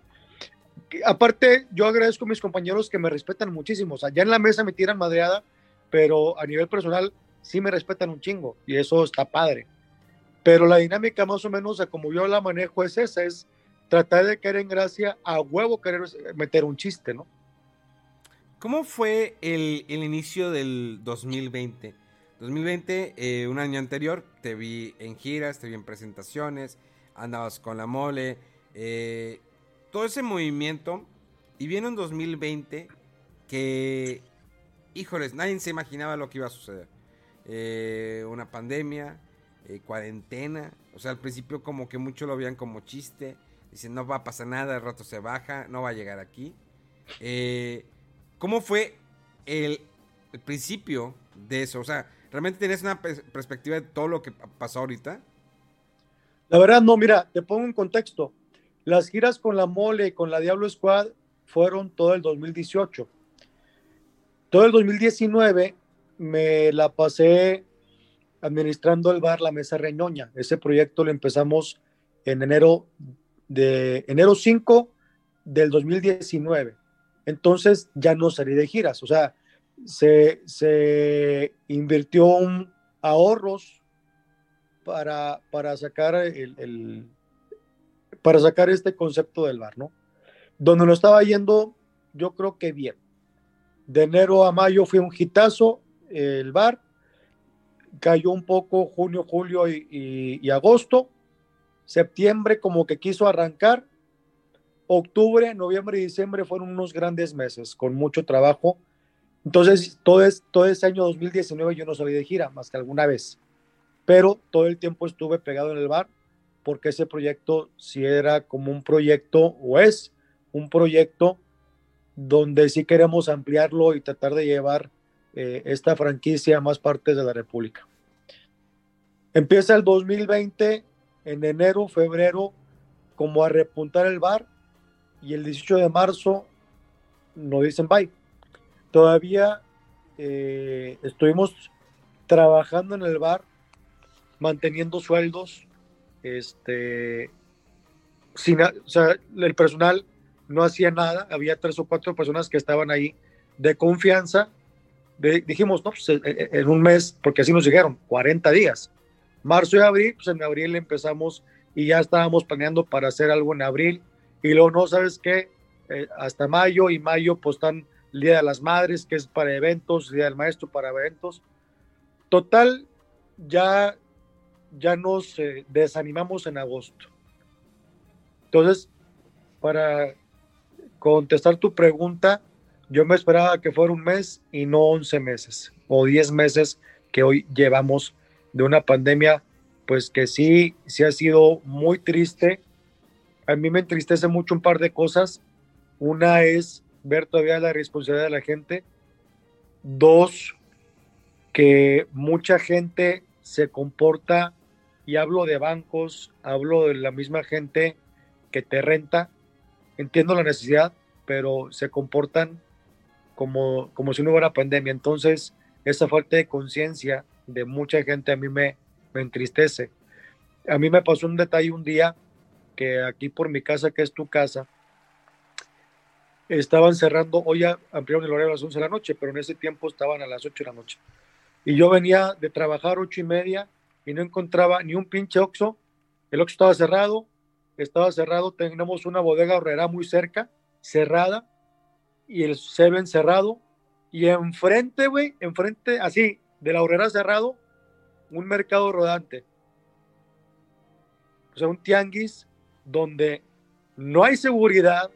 [SPEAKER 2] aparte, yo agradezco a mis compañeros que me respetan muchísimo. O sea, ya en la mesa me tiran madreada, pero a nivel personal sí me respetan un chingo y eso está padre. Pero la dinámica más o menos, como yo la manejo, es esa, es tratar de caer en gracia a huevo querer meter un chiste, ¿no?
[SPEAKER 1] ¿Cómo fue el, inicio del 2020? 2020, eh, un año anterior, te vi en giras, te vi en presentaciones, andabas con la mole, eh, todo ese movimiento. Y viene un 2020 que híjoles, nadie se imaginaba lo que iba a suceder. Eh, una pandemia, eh, cuarentena, o sea, al principio como que muchos lo veían como chiste, dicen no va a pasar nada, el rato se baja, no va a llegar aquí. Eh, ¿Cómo fue el, principio de eso? O sea, ¿realmente tienes una perspectiva de todo lo que pasó ahorita?
[SPEAKER 2] La verdad, no, mira, te pongo en contexto. Las giras con la Mole y con la Diablo Squad fueron todo el 2018 todo el 2019 me la pasé administrando el bar La Mesa Reñoña. Ese proyecto lo empezamos en enero de enero 5 del 2019. Entonces ya no salí de giras, o sea, se, se invirtió ahorros para, para sacar el, para sacar este concepto del bar, ¿no? Donde lo estaba yendo, yo creo que bien. De enero a mayo fue un hitazo el bar. Cayó un poco junio, julio y, agosto. Septiembre como que quiso arrancar. Octubre, noviembre y diciembre fueron unos grandes meses con mucho trabajo. Entonces, todo, es, todo ese año 2019 yo no salí de gira más que alguna vez. Pero todo el tiempo estuve pegado en el bar porque ese proyecto si era como un proyecto o es un proyecto donde sí queremos ampliarlo y tratar de llevar eh, esta franquicia a más partes de la República. Empieza el 2020 en enero, febrero, como a repuntar el bar y el 18 de marzo nos dicen bye. Todavía eh, estuvimos trabajando en el bar, manteniendo sueldos, este, sin, el personal no hacía nada, había tres o cuatro personas que estaban ahí de confianza. Dijimos, no, pues eh, eh, en un mes, porque así nos dijeron, 40 días. Marzo y abril, pues en abril empezamos y ya estábamos planeando para hacer algo en abril. Y luego, no, ¿sabes qué? Eh, hasta mayo y mayo, pues están el Día de las Madres, que es para eventos, Día del Maestro para eventos. Total, ya, ya nos desanimamos en agosto. Entonces, para contestar tu pregunta, yo me esperaba que fuera un mes y no 11 meses o 10 meses que hoy llevamos de una pandemia, pues que sí, sí ha sido muy triste. A mí me entristece mucho un par de cosas. Una es ver todavía la responsabilidad de la gente. Dos, que mucha gente se comporta, y hablo de bancos, hablo de la misma gente que te renta, entiendo la necesidad, pero se comportan como, como si no hubiera pandemia. Entonces, esa falta de conciencia de mucha gente a mí me, me entristece. A mí me pasó un detalle un día que aquí por mi casa, que es tu casa, estaban cerrando, hoy ampliaron el horario a las 11 de la noche, pero en ese tiempo estaban a las 8 de la noche. Y yo venía de trabajar ocho y media y no encontraba ni un pinche Oxxo. El Oxxo estaba cerrado, estaba cerrado, teníamos una bodega horrera muy cerca, cerrada, y el Seven cerrado, y enfrente, güey, enfrente, así, de la horrera cerrado, un mercado rodante. O sea, un tianguis donde no hay seguridad.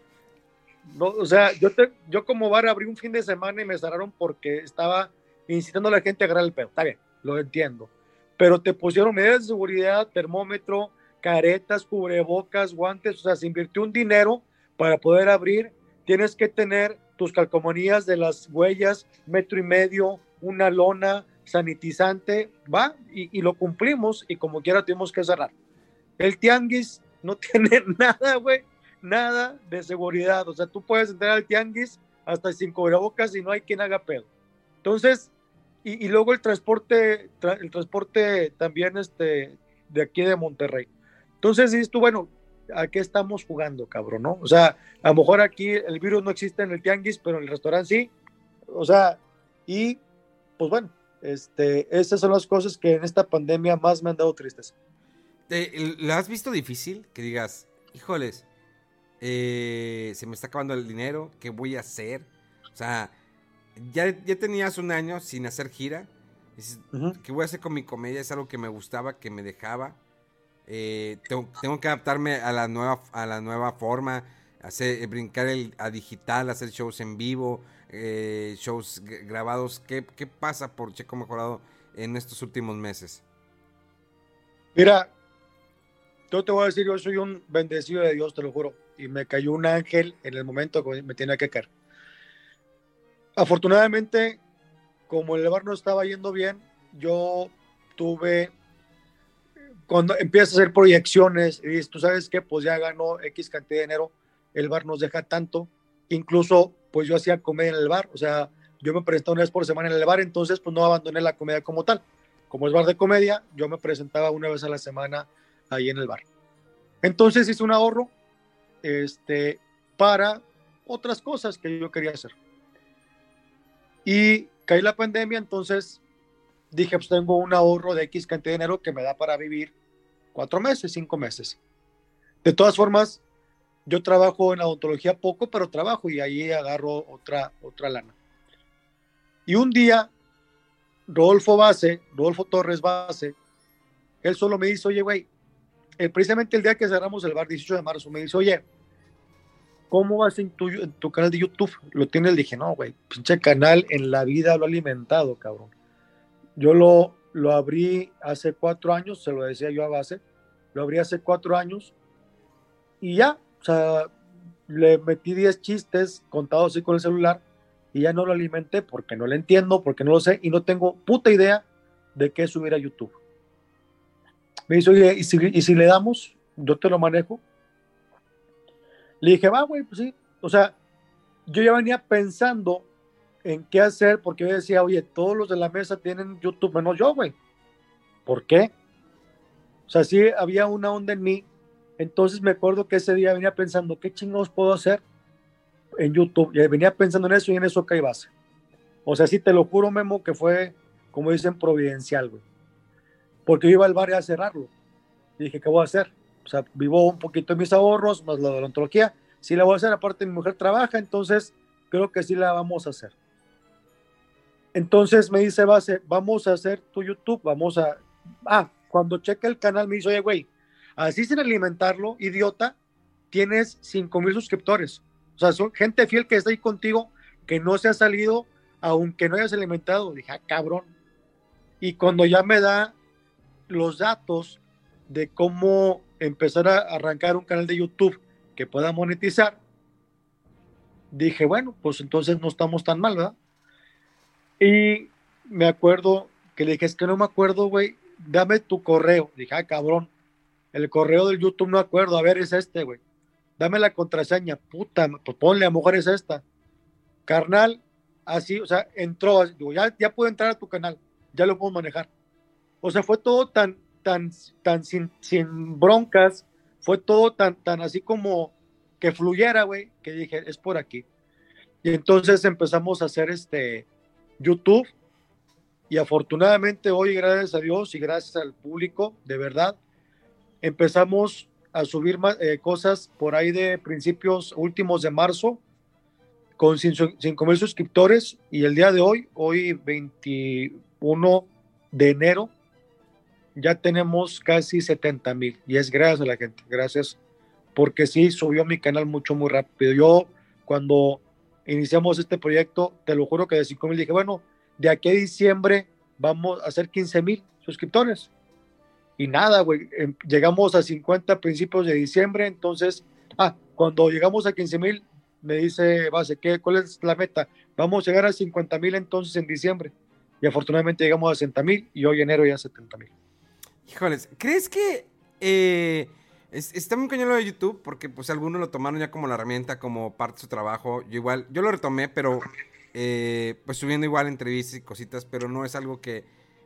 [SPEAKER 2] No, o sea, yo, te, yo como bar abrí un fin de semana y me cerraron porque estaba incitando a la gente a agarrar el pedo. Está bien, lo entiendo. Pero te pusieron medidas de seguridad, termómetro, caretas, cubrebocas, guantes, o sea, se invirtió un dinero para poder abrir. Tienes que tener tus calcomanías de las huellas, metro y medio, una lona, sanitizante, va, y, lo cumplimos y como quiera tuvimos que cerrar. El tianguis no tiene nada, güey, nada de seguridad. O sea, tú puedes entrar al tianguis hasta sin cubrebocas y no hay quien haga pedo. Entonces, y, luego el transporte, tra, el transporte también este, de aquí de Monterrey. Entonces dices tú, bueno, ¿a qué estamos jugando, cabrón? ¿no? O sea, a lo mejor aquí el virus no existe en el tianguis, pero en el restaurante sí. O sea, y pues bueno, este, esas son las cosas que en esta pandemia más me han dado tristeza.
[SPEAKER 1] ¿Te, ¿Lo has visto difícil? Que digas, híjoles, eh, se me está acabando el dinero, ¿qué voy a hacer? O sea, ya, ya tenías un año sin hacer gira. Dices, uh -huh. ¿Qué voy a hacer con mi comedia? Es algo que me gustaba, que me dejaba. Eh, tengo, tengo, que adaptarme a la nueva, a la nueva forma, hacer, brincar el, a digital, hacer shows en vivo, eh, shows grabados. ¿Qué, ¿Qué pasa por Checo Mejorado en estos últimos meses?
[SPEAKER 2] Mira, yo te voy a decir, yo soy un bendecido de Dios, te lo juro, y me cayó un ángel en el momento que me tenía que caer. Afortunadamente, como el bar no estaba yendo bien, yo tuve, cuando empiezas a hacer proyecciones y dices, tú sabes que pues ya ganó X cantidad de dinero, el bar nos deja tanto, incluso pues yo hacía comedia en el bar, o sea, yo me presentaba una vez por semana en el bar, entonces pues no abandoné la comedia como tal. Como es bar de comedia, yo me presentaba una vez a la semana ahí en el bar. Entonces hice un ahorro este, para otras cosas que yo quería hacer. Y caí la pandemia, entonces dije, pues tengo un ahorro de X cantidad de dinero que me da para vivir cuatro meses, cinco meses. De todas formas, yo trabajo en odontología poco, pero trabajo y ahí agarro otra, otra lana. Y un día, Rodolfo Base, Rodolfo Torres Base, él solo me dice, oye, güey, eh, precisamente el día que cerramos el bar, 18 de marzo, me dice, oye, ¿cómo vas en tu, canal de YouTube? Lo tiene, le dije, no, güey, pinche canal en la vida lo ha alimentado, cabrón. Yo lo, lo abrí hace cuatro años, se lo decía yo a base, lo abrí hace cuatro años y ya, o sea, le metí 10 chistes contados así con el celular y ya no lo alimenté porque no lo entiendo, porque no lo sé y no tengo puta idea de qué subir a YouTube. Me dice, oye, ¿y si, ¿y si le damos? Yo te lo manejo. Le dije, va, güey, pues sí. O sea, yo ya venía pensando en qué hacer porque yo decía, oye, todos los de la mesa tienen YouTube, menos yo, güey. ¿Por qué? O sea, sí había una onda en mí. Entonces me acuerdo que ese día venía pensando, ¿qué chingados puedo hacer en YouTube? Y venía pensando en eso y en eso caí base. O sea, sí te lo juro, Memo, que fue, como dicen, providencial, güey. Porque yo iba al bar a cerrarlo. Y dije, ¿qué voy a hacer? O sea, vivo un poquito de mis ahorros, más la odontología. Sí la voy a hacer, aparte mi mujer trabaja, entonces creo que sí la vamos a hacer. Entonces me dice Base, vamos a hacer tu YouTube, vamos a... Ah, cuando cheque el canal me dice, oye, güey, así sin alimentarlo, idiota, tienes 5 mil suscriptores. O sea, son gente fiel que está ahí contigo, que no se ha salido, aunque no hayas alimentado. Dije, ah, cabrón. Y cuando ya me da los datos de cómo empezar a arrancar un canal de YouTube que pueda monetizar, dije, bueno, pues entonces no estamos tan mal, ¿verdad? Y me acuerdo que le dije, es que no me acuerdo, güey, dame tu correo. Dije, ah, cabrón, el correo del YouTube no acuerdo, a ver, es este, güey. Dame la contraseña, puta, pues ponle, a mejor es esta. Carnal, así, o sea, entró, digo, ya, ya puedo entrar a tu canal, ya lo puedo manejar. O sea, fue todo tan, tan, tan sin, sin broncas, fue todo tan, tan así como que fluyera, güey, que dije, es por aquí. Y entonces empezamos a hacer este YouTube y afortunadamente hoy, gracias a Dios y gracias al público, de verdad, empezamos a subir eh, cosas por ahí de principios últimos de marzo con 5 mil suscriptores y el día de hoy, hoy 21 de enero, ya tenemos casi 70 mil y es gracias a la gente, gracias porque sí subió mi canal mucho, muy rápido. Yo cuando iniciamos este proyecto, te lo juro que de 5 mil dije, bueno, de aquí a diciembre vamos a hacer 15 mil suscriptores. Y nada, güey, em, llegamos a 50 principios de diciembre, entonces, ah, cuando llegamos a 15 mil, me dice Base, ¿qué, ¿cuál es la meta? Vamos a llegar a 50 mil entonces en diciembre. Y afortunadamente llegamos a 60 mil y hoy enero ya a 70 mil.
[SPEAKER 1] Híjoles, ¿crees que eh, está muy cañón lo de YouTube? Porque pues algunos lo tomaron ya como la herramienta, como parte de su trabajo. Yo igual, yo lo retomé, pero eh, pues subiendo igual entrevistas y cositas, pero no es algo que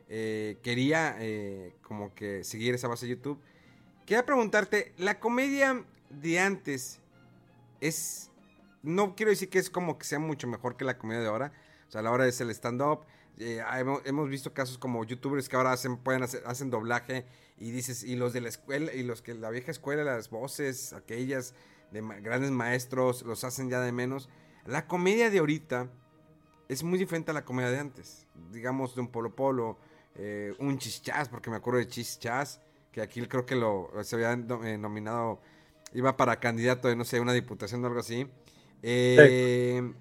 [SPEAKER 1] eh, quería eh, como que seguir esa base de YouTube. Quería preguntarte, la comedia de antes es, no quiero decir que es como que sea mucho mejor que la comedia de ahora, o sea, a la hora es el stand-up, hemos, visto casos como youtubers que ahora hacen, pueden hacen doblaje y dices, y los de la escuela, y los que la vieja escuela, las voces, aquellas de grandes maestros, los hacen ya de menos. La comedia de ahorita es muy diferente a la comedia de antes. Digamos, de un Polo Polo, eh, un Chichas, porque me acuerdo de Chichas, que aquí creo que lo se había eh, nominado, iba para candidato de, no sé, una diputación o algo así. Eh,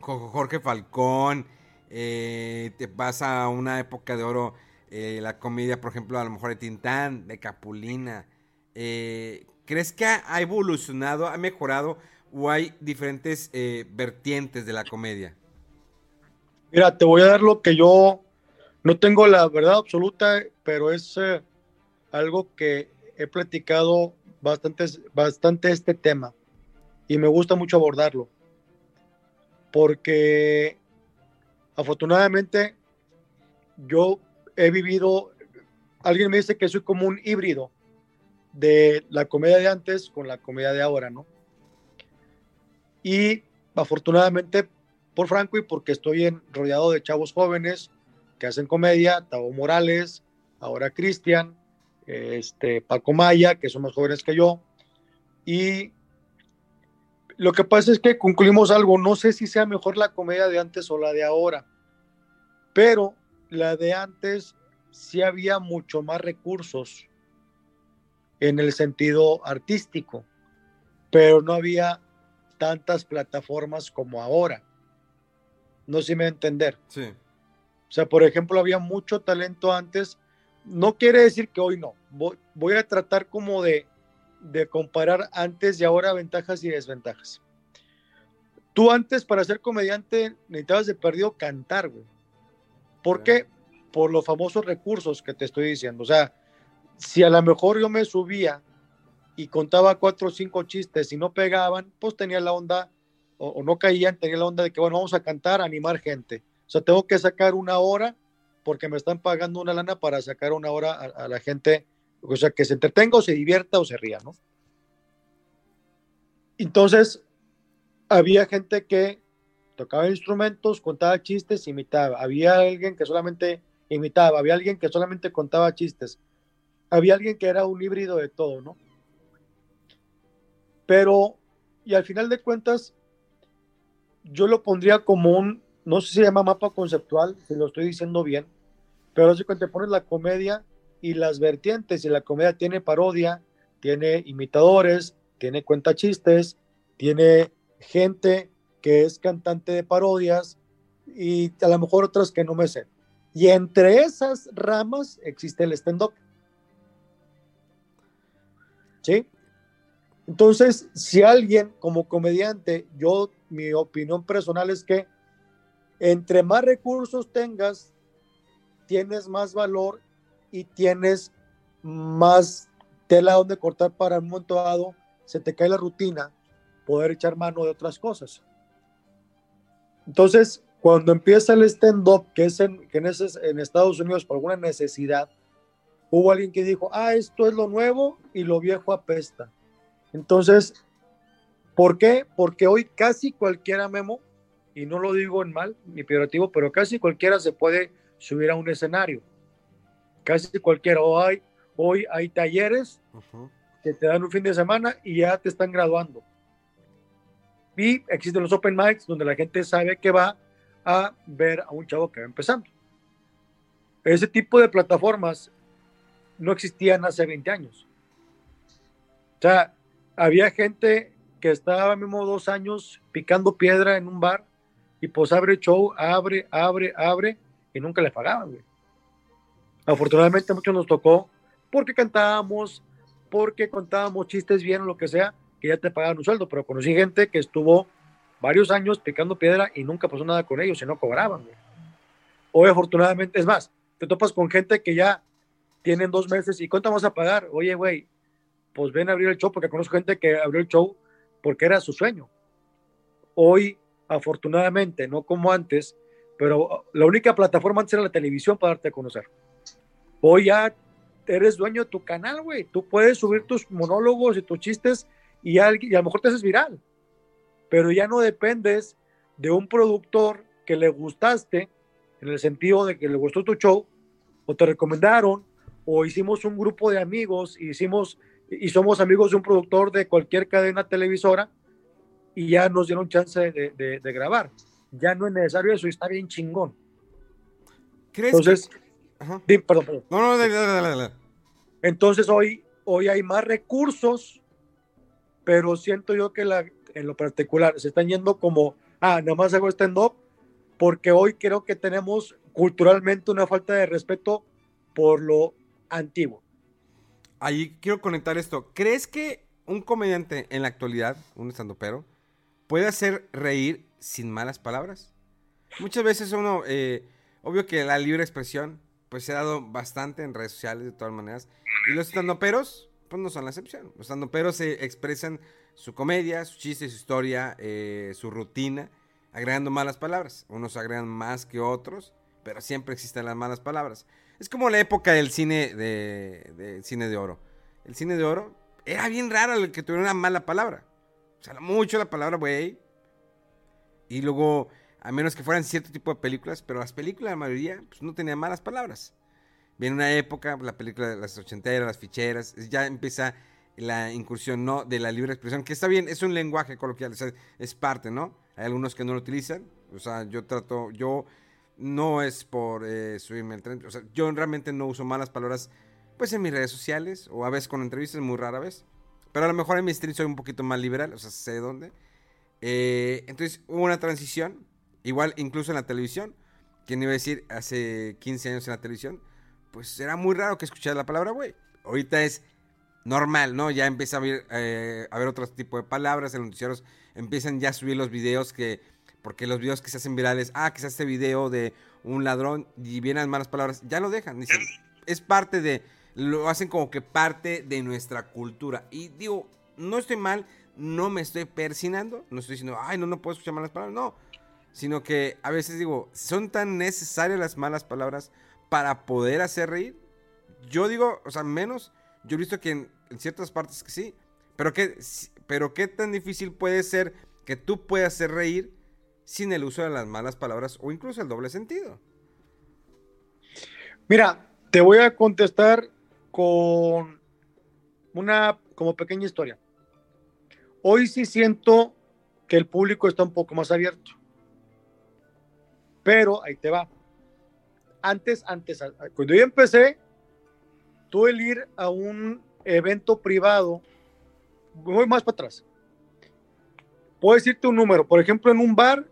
[SPEAKER 1] Jorge Falcón, te pasa una época de oro, la comedia, por ejemplo, a lo mejor de Tintán, de Capulina. ¿Crees que ha evolucionado, ha mejorado o hay diferentes vertientes de la comedia?
[SPEAKER 2] Mira, te voy a dar lo que yo no tengo la verdad absoluta, pero es eh, algo que he platicado bastante, bastante este tema y me gusta mucho abordarlo. Porque afortunadamente yo he vivido, alguien me dice que soy como un híbrido de la comedia de antes con la comedia de ahora, ¿no? Y afortunadamente por Franco y porque estoy en, rodeado de chavos jóvenes que hacen comedia, Tavo Morales, ahora Cristian, este, Paco Maya, que son más jóvenes que yo. Y lo que pasa es que concluimos algo, no sé si sea mejor la comedia de antes o la de ahora, pero la de antes sí había mucho más recursos en el sentido artístico, pero no había tantas plataformas como ahora. No sé si me va a entender.
[SPEAKER 1] Sí.
[SPEAKER 2] O sea, por ejemplo, había mucho talento antes. No quiere decir que hoy no. Voy, a tratar como de, de comparar antes y ahora ventajas y desventajas. Tú antes para ser comediante necesitabas de perdido cantar, güey. ¿Por qué? Por los famosos recursos que te estoy diciendo. O sea, si a lo mejor yo me subía y contaba cuatro o cinco chistes y no pegaban, pues tenía la onda o, no caían, tenía la onda de que, bueno, vamos a cantar, animar gente. O sea, tengo que sacar una hora porque me están pagando una lana para sacar una hora a, la gente, o sea, que se entretenga o se divierta o se ría, ¿no? Entonces, había gente que tocaba instrumentos, contaba chistes, imitaba. Había alguien que solamente imitaba, había alguien que solamente contaba chistes. Había alguien que era un híbrido de todo, ¿no? Pero, y al final de cuentas, yo lo pondría como un, no sé si se llama mapa conceptual, si lo estoy diciendo bien, pero así cuando te pones la comedia y las vertientes, y la comedia tiene parodia, tiene imitadores, tiene cuenta chistes, tiene gente que es cantante de parodias y a lo mejor otras que no me sé. Y entre esas ramas existe el stand-up. ¿Sí? Entonces, si alguien como comediante, yo mi opinión personal es que entre más recursos tengas, tienes más valor y tienes más tela donde cortar para un momento dado, se te cae la rutina, poder echar mano de otras cosas. Entonces, cuando empieza el stand-up, que es, en, que en Estados Unidos por alguna necesidad, hubo alguien que dijo, ah, esto es lo nuevo y lo viejo apesta. Entonces, ¿Por qué? Porque hoy casi cualquiera, Memo, y no lo digo en mal ni peyorativo, pero casi cualquiera se puede subir a un escenario. Casi cualquiera. Hoy hay, hoy hay talleres que te dan un fin de semana y ya te están graduando. Y existen los open mics donde la gente sabe que va a ver a un chavo que va empezando. Ese tipo de plataformas no existían hace 20 años. O sea, había gente que estaba mismo dos años picando piedra en un bar y pues abre show, abre, abre, abre y nunca le pagaban, güey. Afortunadamente mucho nos tocó porque cantábamos, porque contábamos chistes bien o lo que sea, que ya te pagaban un sueldo, pero conocí gente que estuvo varios años picando piedra y nunca pasó nada con ellos y no cobraban. Güey. Hoy afortunadamente, es más, te topas con gente que ya tienen dos meses y ¿cuánto vas a pagar? Oye, güey, pues ven a abrir el show porque conozco gente que abrió el show porque era su sueño. Hoy, afortunadamente, no como antes, pero la única plataforma antes era la televisión para darte a conocer. Hoy ya eres dueño de tu canal, güey. Tú puedes subir tus monólogos y tus chistes y, alguien, y a lo mejor te haces viral, pero ya no dependes de un productor que le gustaste, en el sentido de que le gustó tu show, o te recomendaron, o hicimos un grupo de amigos, y hicimos y somos amigos de un productor de cualquier cadena televisora y ya nos dieron chance de, de, grabar. Ya no es necesario eso y está bien chingón.
[SPEAKER 1] ¿Crees
[SPEAKER 2] Entonces,
[SPEAKER 1] que...
[SPEAKER 2] perdón, perdón.
[SPEAKER 1] No, no, dale, dale, dale.
[SPEAKER 2] Entonces hoy, hoy hay más recursos, pero siento yo que la, en lo particular se están yendo como, ah, nada más hago stand-up, porque hoy creo que tenemos culturalmente una falta de respeto por lo antiguo.
[SPEAKER 1] Ahí quiero conectar esto. ¿Crees que un comediante en la actualidad, un estandopero, puede hacer reír sin malas palabras? Muchas veces uno, eh, obvio que la libre expresión, pues se ha dado bastante en redes sociales de todas maneras. Y los estandoperos, pues no son la excepción. Los estandoperos se expresan su comedia, su chiste, su historia, eh, su rutina, agregando malas palabras. Unos agregan más que otros, pero siempre existen las malas palabras. Es como la época del cine de, cine de oro. El cine de oro era bien raro el que tuviera una mala palabra. O sea, mucho la palabra güey. Y luego, a menos que fueran cierto tipo de películas, pero las películas, la mayoría, pues no tenían malas palabras. Viene una época, la película de las ochenteras, las ficheras, ya empieza la incursión no de la libre expresión, que está bien, es un lenguaje coloquial, es parte, ¿no? Hay algunos que no lo utilizan, o sea, yo trato, yo no es por eh, subirme al tren. O sea, yo realmente no uso malas palabras, pues en mis redes sociales o a veces con entrevistas, muy rara vez. Pero a lo mejor en mi stream soy un poquito más liberal, o sea, sé dónde. Eh, entonces hubo una transición, igual incluso en la televisión. ¿Quién iba a decir hace 15 años en la televisión? Pues era muy raro que escuchara la palabra güey. Ahorita es normal, ¿no? Ya empieza a ver, eh, otro tipo de palabras. En los noticieros empiezan ya a subir los videos que porque los videos que se hacen virales, ah, se hace video de un ladrón y vienen malas palabras, ya lo dejan. Dicen, es parte de, lo hacen como que parte de nuestra cultura. Y digo, no estoy mal, no me estoy persinando, no estoy diciendo, ay, no, no puedo escuchar malas palabras, no. Sino que a veces digo, son tan necesarias las malas palabras para poder hacer reír. Yo digo, o sea, menos, yo he visto que en, ciertas partes que sí, pero que, pero qué tan difícil puede ser que tú puedas hacer reír sin el uso de las malas palabras o incluso el doble sentido.
[SPEAKER 2] Mira, te voy a contestar con una como pequeña historia. Hoy sí siento que el público está un poco más abierto. Pero ahí te va. Antes, antes, cuando yo empecé, tuve el ir a un evento privado, voy más para atrás. Puedo decirte un número. Por ejemplo, en un bar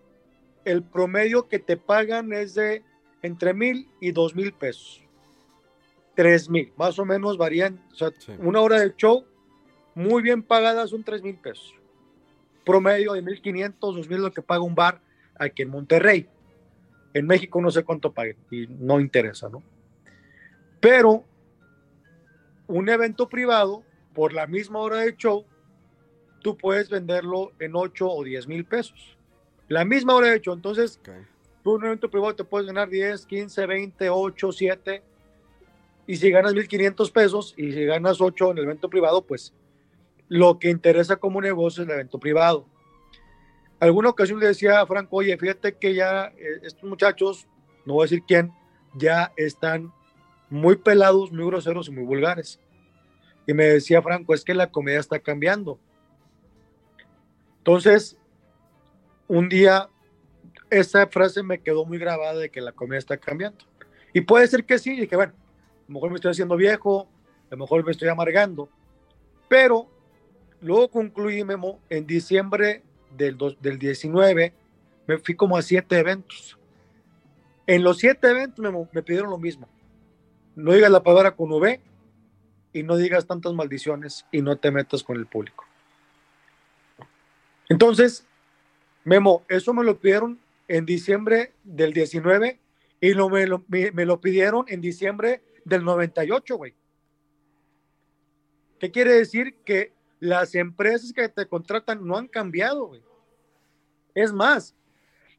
[SPEAKER 2] el promedio que te pagan es de entre mil y dos mil pesos. Tres mil, más o menos varían. O sea, una hora de show muy bien pagada son tres mil pesos. Promedio de mil quinientos, dos mil lo que paga un bar aquí en Monterrey. En México no sé cuánto paguen y no interesa, ¿no? Pero un evento privado, por la misma hora de show, tú puedes venderlo en 8 o 10 mil pesos. La misma hora de hecho. Entonces, tú en un evento privado te puedes ganar 10, 15, 20, 8, 7. Y si ganas 1.500 pesos y si ganas 8 en el evento privado, pues lo que interesa como negocio es el evento privado. alguna ocasión le decía a Franco, oye, fíjate que ya eh, estos muchachos, no voy a decir quién, ya están muy pelados, muy groseros y muy vulgares. Y me decía Franco, es que la comedia está cambiando. Entonces, un día, esa frase me quedó muy grabada de que la comedia está cambiando. Y puede ser que sí, y que bueno, a lo mejor me estoy haciendo viejo, a lo mejor me estoy amargando, pero luego concluí, Memo, en diciembre del, del 19, me fui como a siete eventos. En los siete eventos me, me pidieron lo mismo. No digas la palabra con V y no digas tantas maldiciones y no te metas con el público. Entonces, Memo, eso me lo pidieron en diciembre del 19 y lo, me, lo, me, me lo pidieron en diciembre del 98, güey. ¿Qué quiere decir? Que las empresas que te contratan no han cambiado, güey. Es más,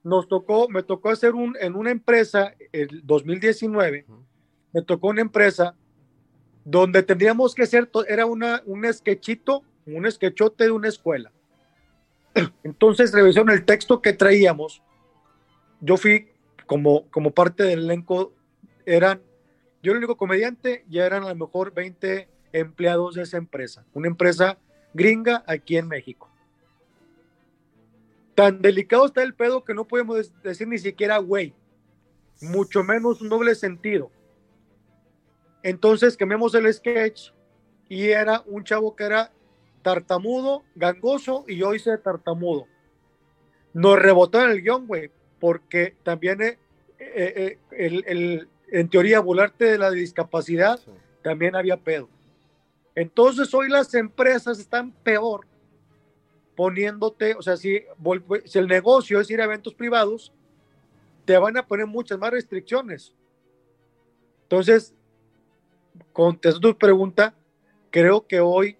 [SPEAKER 2] nos tocó, me tocó hacer un, en una empresa, el 2019, me tocó una empresa donde tendríamos que hacer, era una, un sketchito, un sketchote de una escuela. Entonces revisaron el texto que traíamos. Yo fui como, como parte del elenco, eran, yo el único comediante, ya eran a lo mejor 20 empleados de esa empresa, una empresa gringa aquí en México. Tan delicado está el pedo que no podemos decir ni siquiera güey, mucho menos un doble sentido. Entonces cambiamos el sketch y era un chavo que era tartamudo, gangoso y yo hice tartamudo. Nos rebotó en el guion, güey, porque también eh, eh, eh, el, el, en teoría burlarte de la discapacidad, sí. también había pedo. Entonces hoy las empresas están peor poniéndote, o sea, si, si el negocio es ir a eventos privados, te van a poner muchas más restricciones. Entonces, contesto tu pregunta, creo que hoy,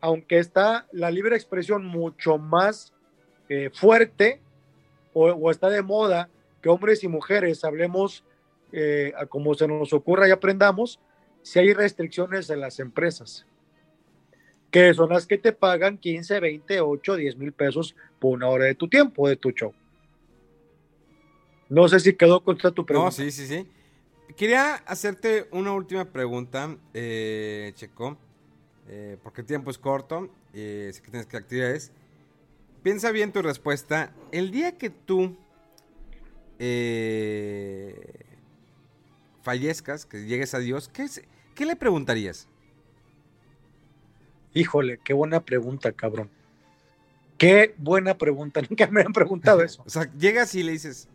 [SPEAKER 2] aunque está la libre expresión mucho más eh, fuerte o, está de moda que hombres y mujeres hablemos eh, como se nos ocurra y aprendamos, si hay restricciones en las empresas, que son las que te pagan 15, 20, 8, 10 mil pesos por una hora de tu tiempo, de tu show. No sé si quedó contra tu pregunta.
[SPEAKER 1] No, sí, sí, sí. Quería hacerte una última pregunta, eh, Checo, eh, porque el tiempo es corto, eh, sé que tienes que actividades. Piensa bien tu respuesta. El día que tú eh, fallezcas, que llegues a Dios, ¿qué, es, ¿qué le preguntarías?
[SPEAKER 2] Híjole, qué buena pregunta, cabrón. Qué buena pregunta. Nunca me han preguntado eso.
[SPEAKER 1] o sea, llegas y le dices,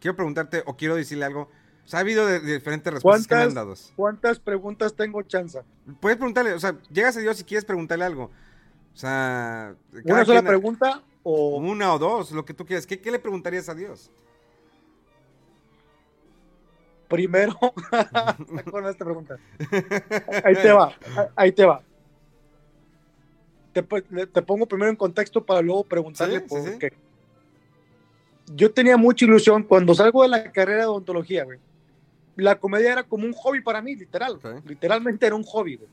[SPEAKER 1] quiero preguntarte o quiero decirle algo. Sea, ha habido de, de diferentes respuestas que me han dado.
[SPEAKER 2] ¿Cuántas preguntas tengo chance?
[SPEAKER 1] Puedes preguntarle, o sea, llegas a Dios si quieres preguntarle algo. O sea,
[SPEAKER 2] ¿una sola pregunta o
[SPEAKER 1] una o dos, lo que tú quieras? ¿Qué, qué le preguntarías a Dios?
[SPEAKER 2] Primero, con esta pregunta. Ahí te va, ahí te va. Te, te, pongo primero en contexto para luego preguntarle
[SPEAKER 1] ¿Sí?
[SPEAKER 2] por
[SPEAKER 1] ¿Sí, sí?
[SPEAKER 2] qué. Yo tenía mucha ilusión cuando salgo de la carrera de odontología, güey. La comedia era como un hobby para mí, literal.
[SPEAKER 1] Okay.
[SPEAKER 2] Literalmente era un hobby, güey.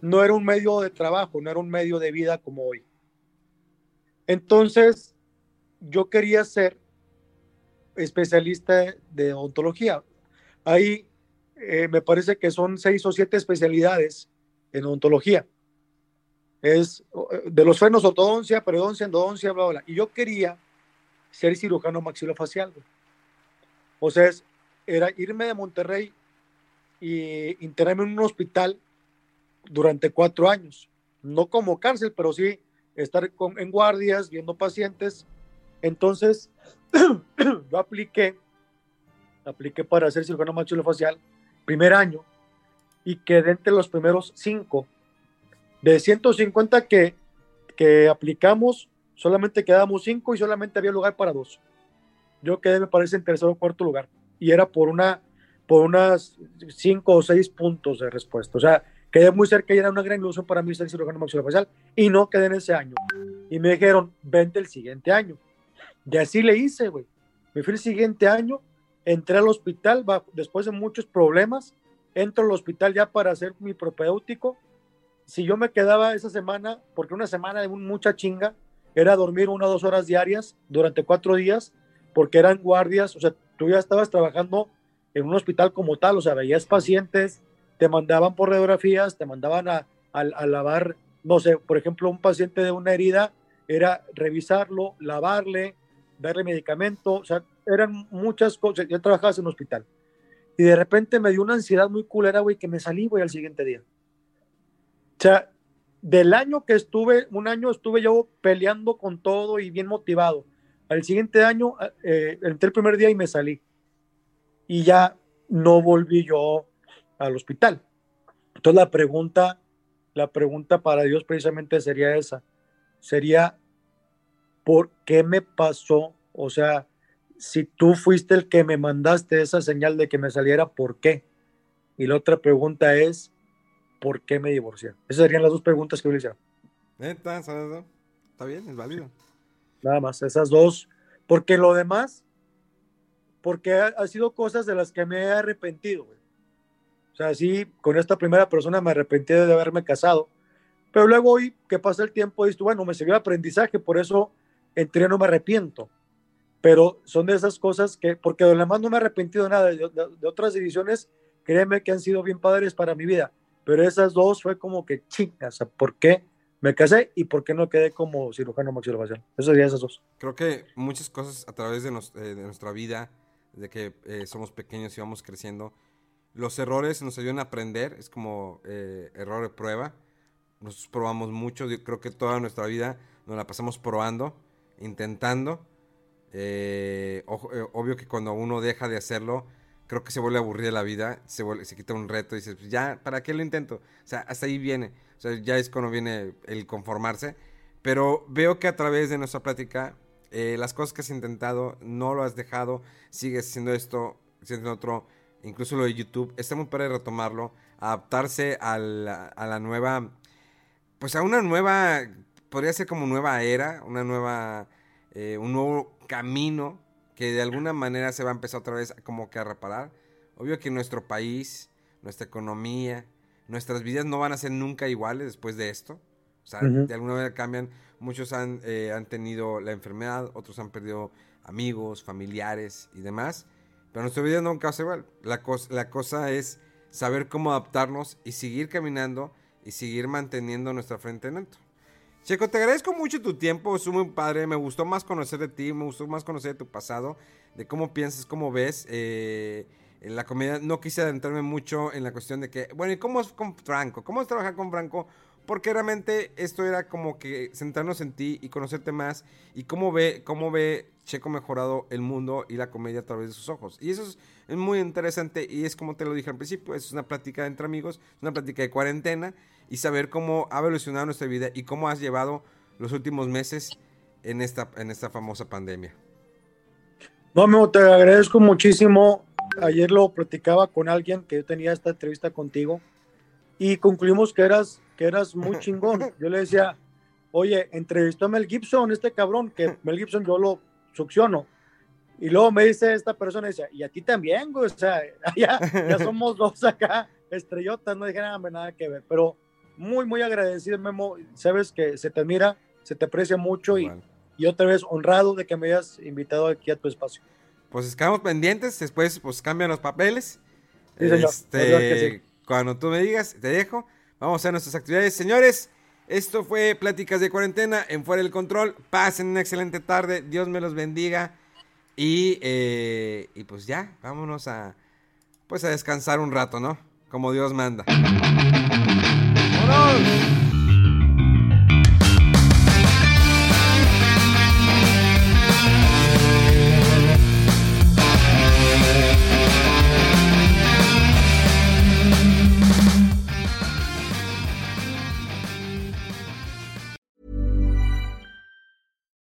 [SPEAKER 2] No era un medio de trabajo, no era un medio de vida como hoy. Entonces, yo quería ser especialista de odontología. Ahí eh, me parece que son seis o siete especialidades en odontología. Es de los frenos, ortodoncia, periodoncia, endodoncia, bla, bla. Y yo quería ser cirujano maxilofacial. Güey. O sea, es, era irme de Monterrey y internarme en un hospital durante cuatro años. No como cárcel, pero sí estar con, en guardias, viendo pacientes. Entonces, yo apliqué, apliqué para ser cirujano maxilofacial primer año y quedé entre los primeros cinco. De 150 que, que aplicamos, solamente quedamos cinco y solamente había lugar para dos. Yo quedé, me parece, en tercer o cuarto lugar. Y era por una por unas cinco o seis puntos de respuesta. O sea, quedé muy cerca y era una gran ilusión para mí ser cirujano maxilofacial. Y no quedé en ese año. Y me dijeron, vente el siguiente año. Y así le hice, güey. Me fui el siguiente año, entré al hospital, después de muchos problemas, entro al hospital ya para hacer mi propedéutico. Si yo me quedaba esa semana, porque una semana de mucha chinga, era dormir una o dos horas diarias durante cuatro días, porque eran guardias, o sea, tú ya estabas trabajando en un hospital como tal, o sea, veías pacientes, te mandaban por radiografías, te mandaban a, a lavar, no sé, por ejemplo, un paciente de una herida, era revisarlo, lavarle, darle medicamento, o sea, eran muchas cosas, ya trabajabas en un hospital. Y de repente me dio una ansiedad muy culera, güey, que me salí, güey, al siguiente día. O sea, del año que estuve, un año estuve yo peleando con todo y bien motivado. Al siguiente año, eh, entré el primer día y me salí. Y ya no volví yo al hospital. Entonces la pregunta, la pregunta para Dios precisamente sería esa. Sería, ¿por qué me pasó? O sea, si tú fuiste el que me mandaste esa señal de que me saliera, ¿por qué? Y la otra pregunta es, ¿por qué me divorcié? Esas serían las dos preguntas que yo le hiciera.
[SPEAKER 1] Está bien, es válido.
[SPEAKER 2] Nada más, esas dos. Porque lo demás, porque ha, sido cosas de las que me he arrepentido. O sea, sí, con esta primera persona me arrepentí de haberme casado. Pero luego hoy que pasa el tiempo, dices, bueno, me sirvió aprendizaje, por eso entré, no me arrepiento. Pero son de esas cosas que, porque de lo demás no me he arrepentido nada, de, de otras divisiones, créeme que han sido bien padres para mi vida pero esas dos fue como que chingas, ¿por qué me casé y por qué no quedé como cirujano maxilofacial? Esas serían esas dos.
[SPEAKER 1] Creo que muchas cosas a través de, eh, nuestra vida, de que eh, somos pequeños y vamos creciendo, los errores nos ayudan a aprender, es como eh, error de prueba. Nosotros probamos mucho, yo creo que toda nuestra vida nos la pasamos probando, intentando. obvio que cuando uno deja de hacerlo, creo que se vuelve aburrida la vida, se, se quita un reto y dices, pues ya, ¿para qué lo intento? O sea, hasta ahí viene. O sea, ya es cuando viene el conformarse. Pero veo que a través de nuestra plática, eh, las cosas que has intentado, no lo has dejado, sigues haciendo esto, haciendo otro, incluso lo de YouTube. Está muy padre retomarlo, adaptarse a la, a la nueva, pues a una nueva, podría ser como nueva era, una nueva, eh, un nuevo camino que de alguna manera se va a empezar otra vez como que a reparar. Obvio que nuestro país, nuestra economía, nuestras vidas no van a ser nunca iguales después de esto. O sea, de alguna manera cambian. Muchos han, eh, han tenido la enfermedad, otros han perdido amigos, familiares y demás. Pero nuestra vida nunca va a ser igual. La, la cosa es saber cómo adaptarnos y seguir caminando y seguir manteniendo nuestra frente en alto. Checo, te agradezco mucho tu tiempo, es muy padre, me gustó más conocer de ti, me gustó más conocer de tu pasado, de cómo piensas, cómo ves eh, en la comedia. No quise adentrarme mucho en la cuestión de que, bueno, ¿y cómo es con Franco? ¿Cómo es trabajar con Franco? Porque realmente esto era como que centrarnos en ti y conocerte más y cómo ve, cómo ve Checo mejorado el mundo y la comedia a través de sus ojos. Y eso es, es muy interesante y es como te lo dije al principio, es una plática entre amigos, una plática de cuarentena y saber cómo ha evolucionado nuestra vida y cómo has llevado los últimos meses en esta, en esta famosa pandemia.
[SPEAKER 2] No, amigo, te agradezco muchísimo. Ayer lo platicaba con alguien que yo tenía esta entrevista contigo y concluimos que eras, que eras muy chingón. Yo le decía, oye, entrevistó a Mel Gibson, este cabrón, que Mel Gibson yo lo succiono. Y luego me dice esta persona, dice, y a ti también, güey, o sea, ya, ya somos dos acá, estrellotas, no dije nada, nada que ver, pero muy, muy agradecido, Memo. Sabes que se te admira, se te aprecia mucho y, y, otra vez honrado de que me hayas invitado aquí a tu espacio.
[SPEAKER 1] Pues quedamos pendientes, después pues cambian los papeles. Este, Cuando tú me digas, te dejo. Vamos a nuestras actividades. Señores, esto fue Pláticas de Cuarentena en Fuera del Control. Pasen una excelente tarde. Dios me los bendiga. Y, eh, y pues ya, vámonos a, pues a descansar un rato, ¿no? Como Dios manda.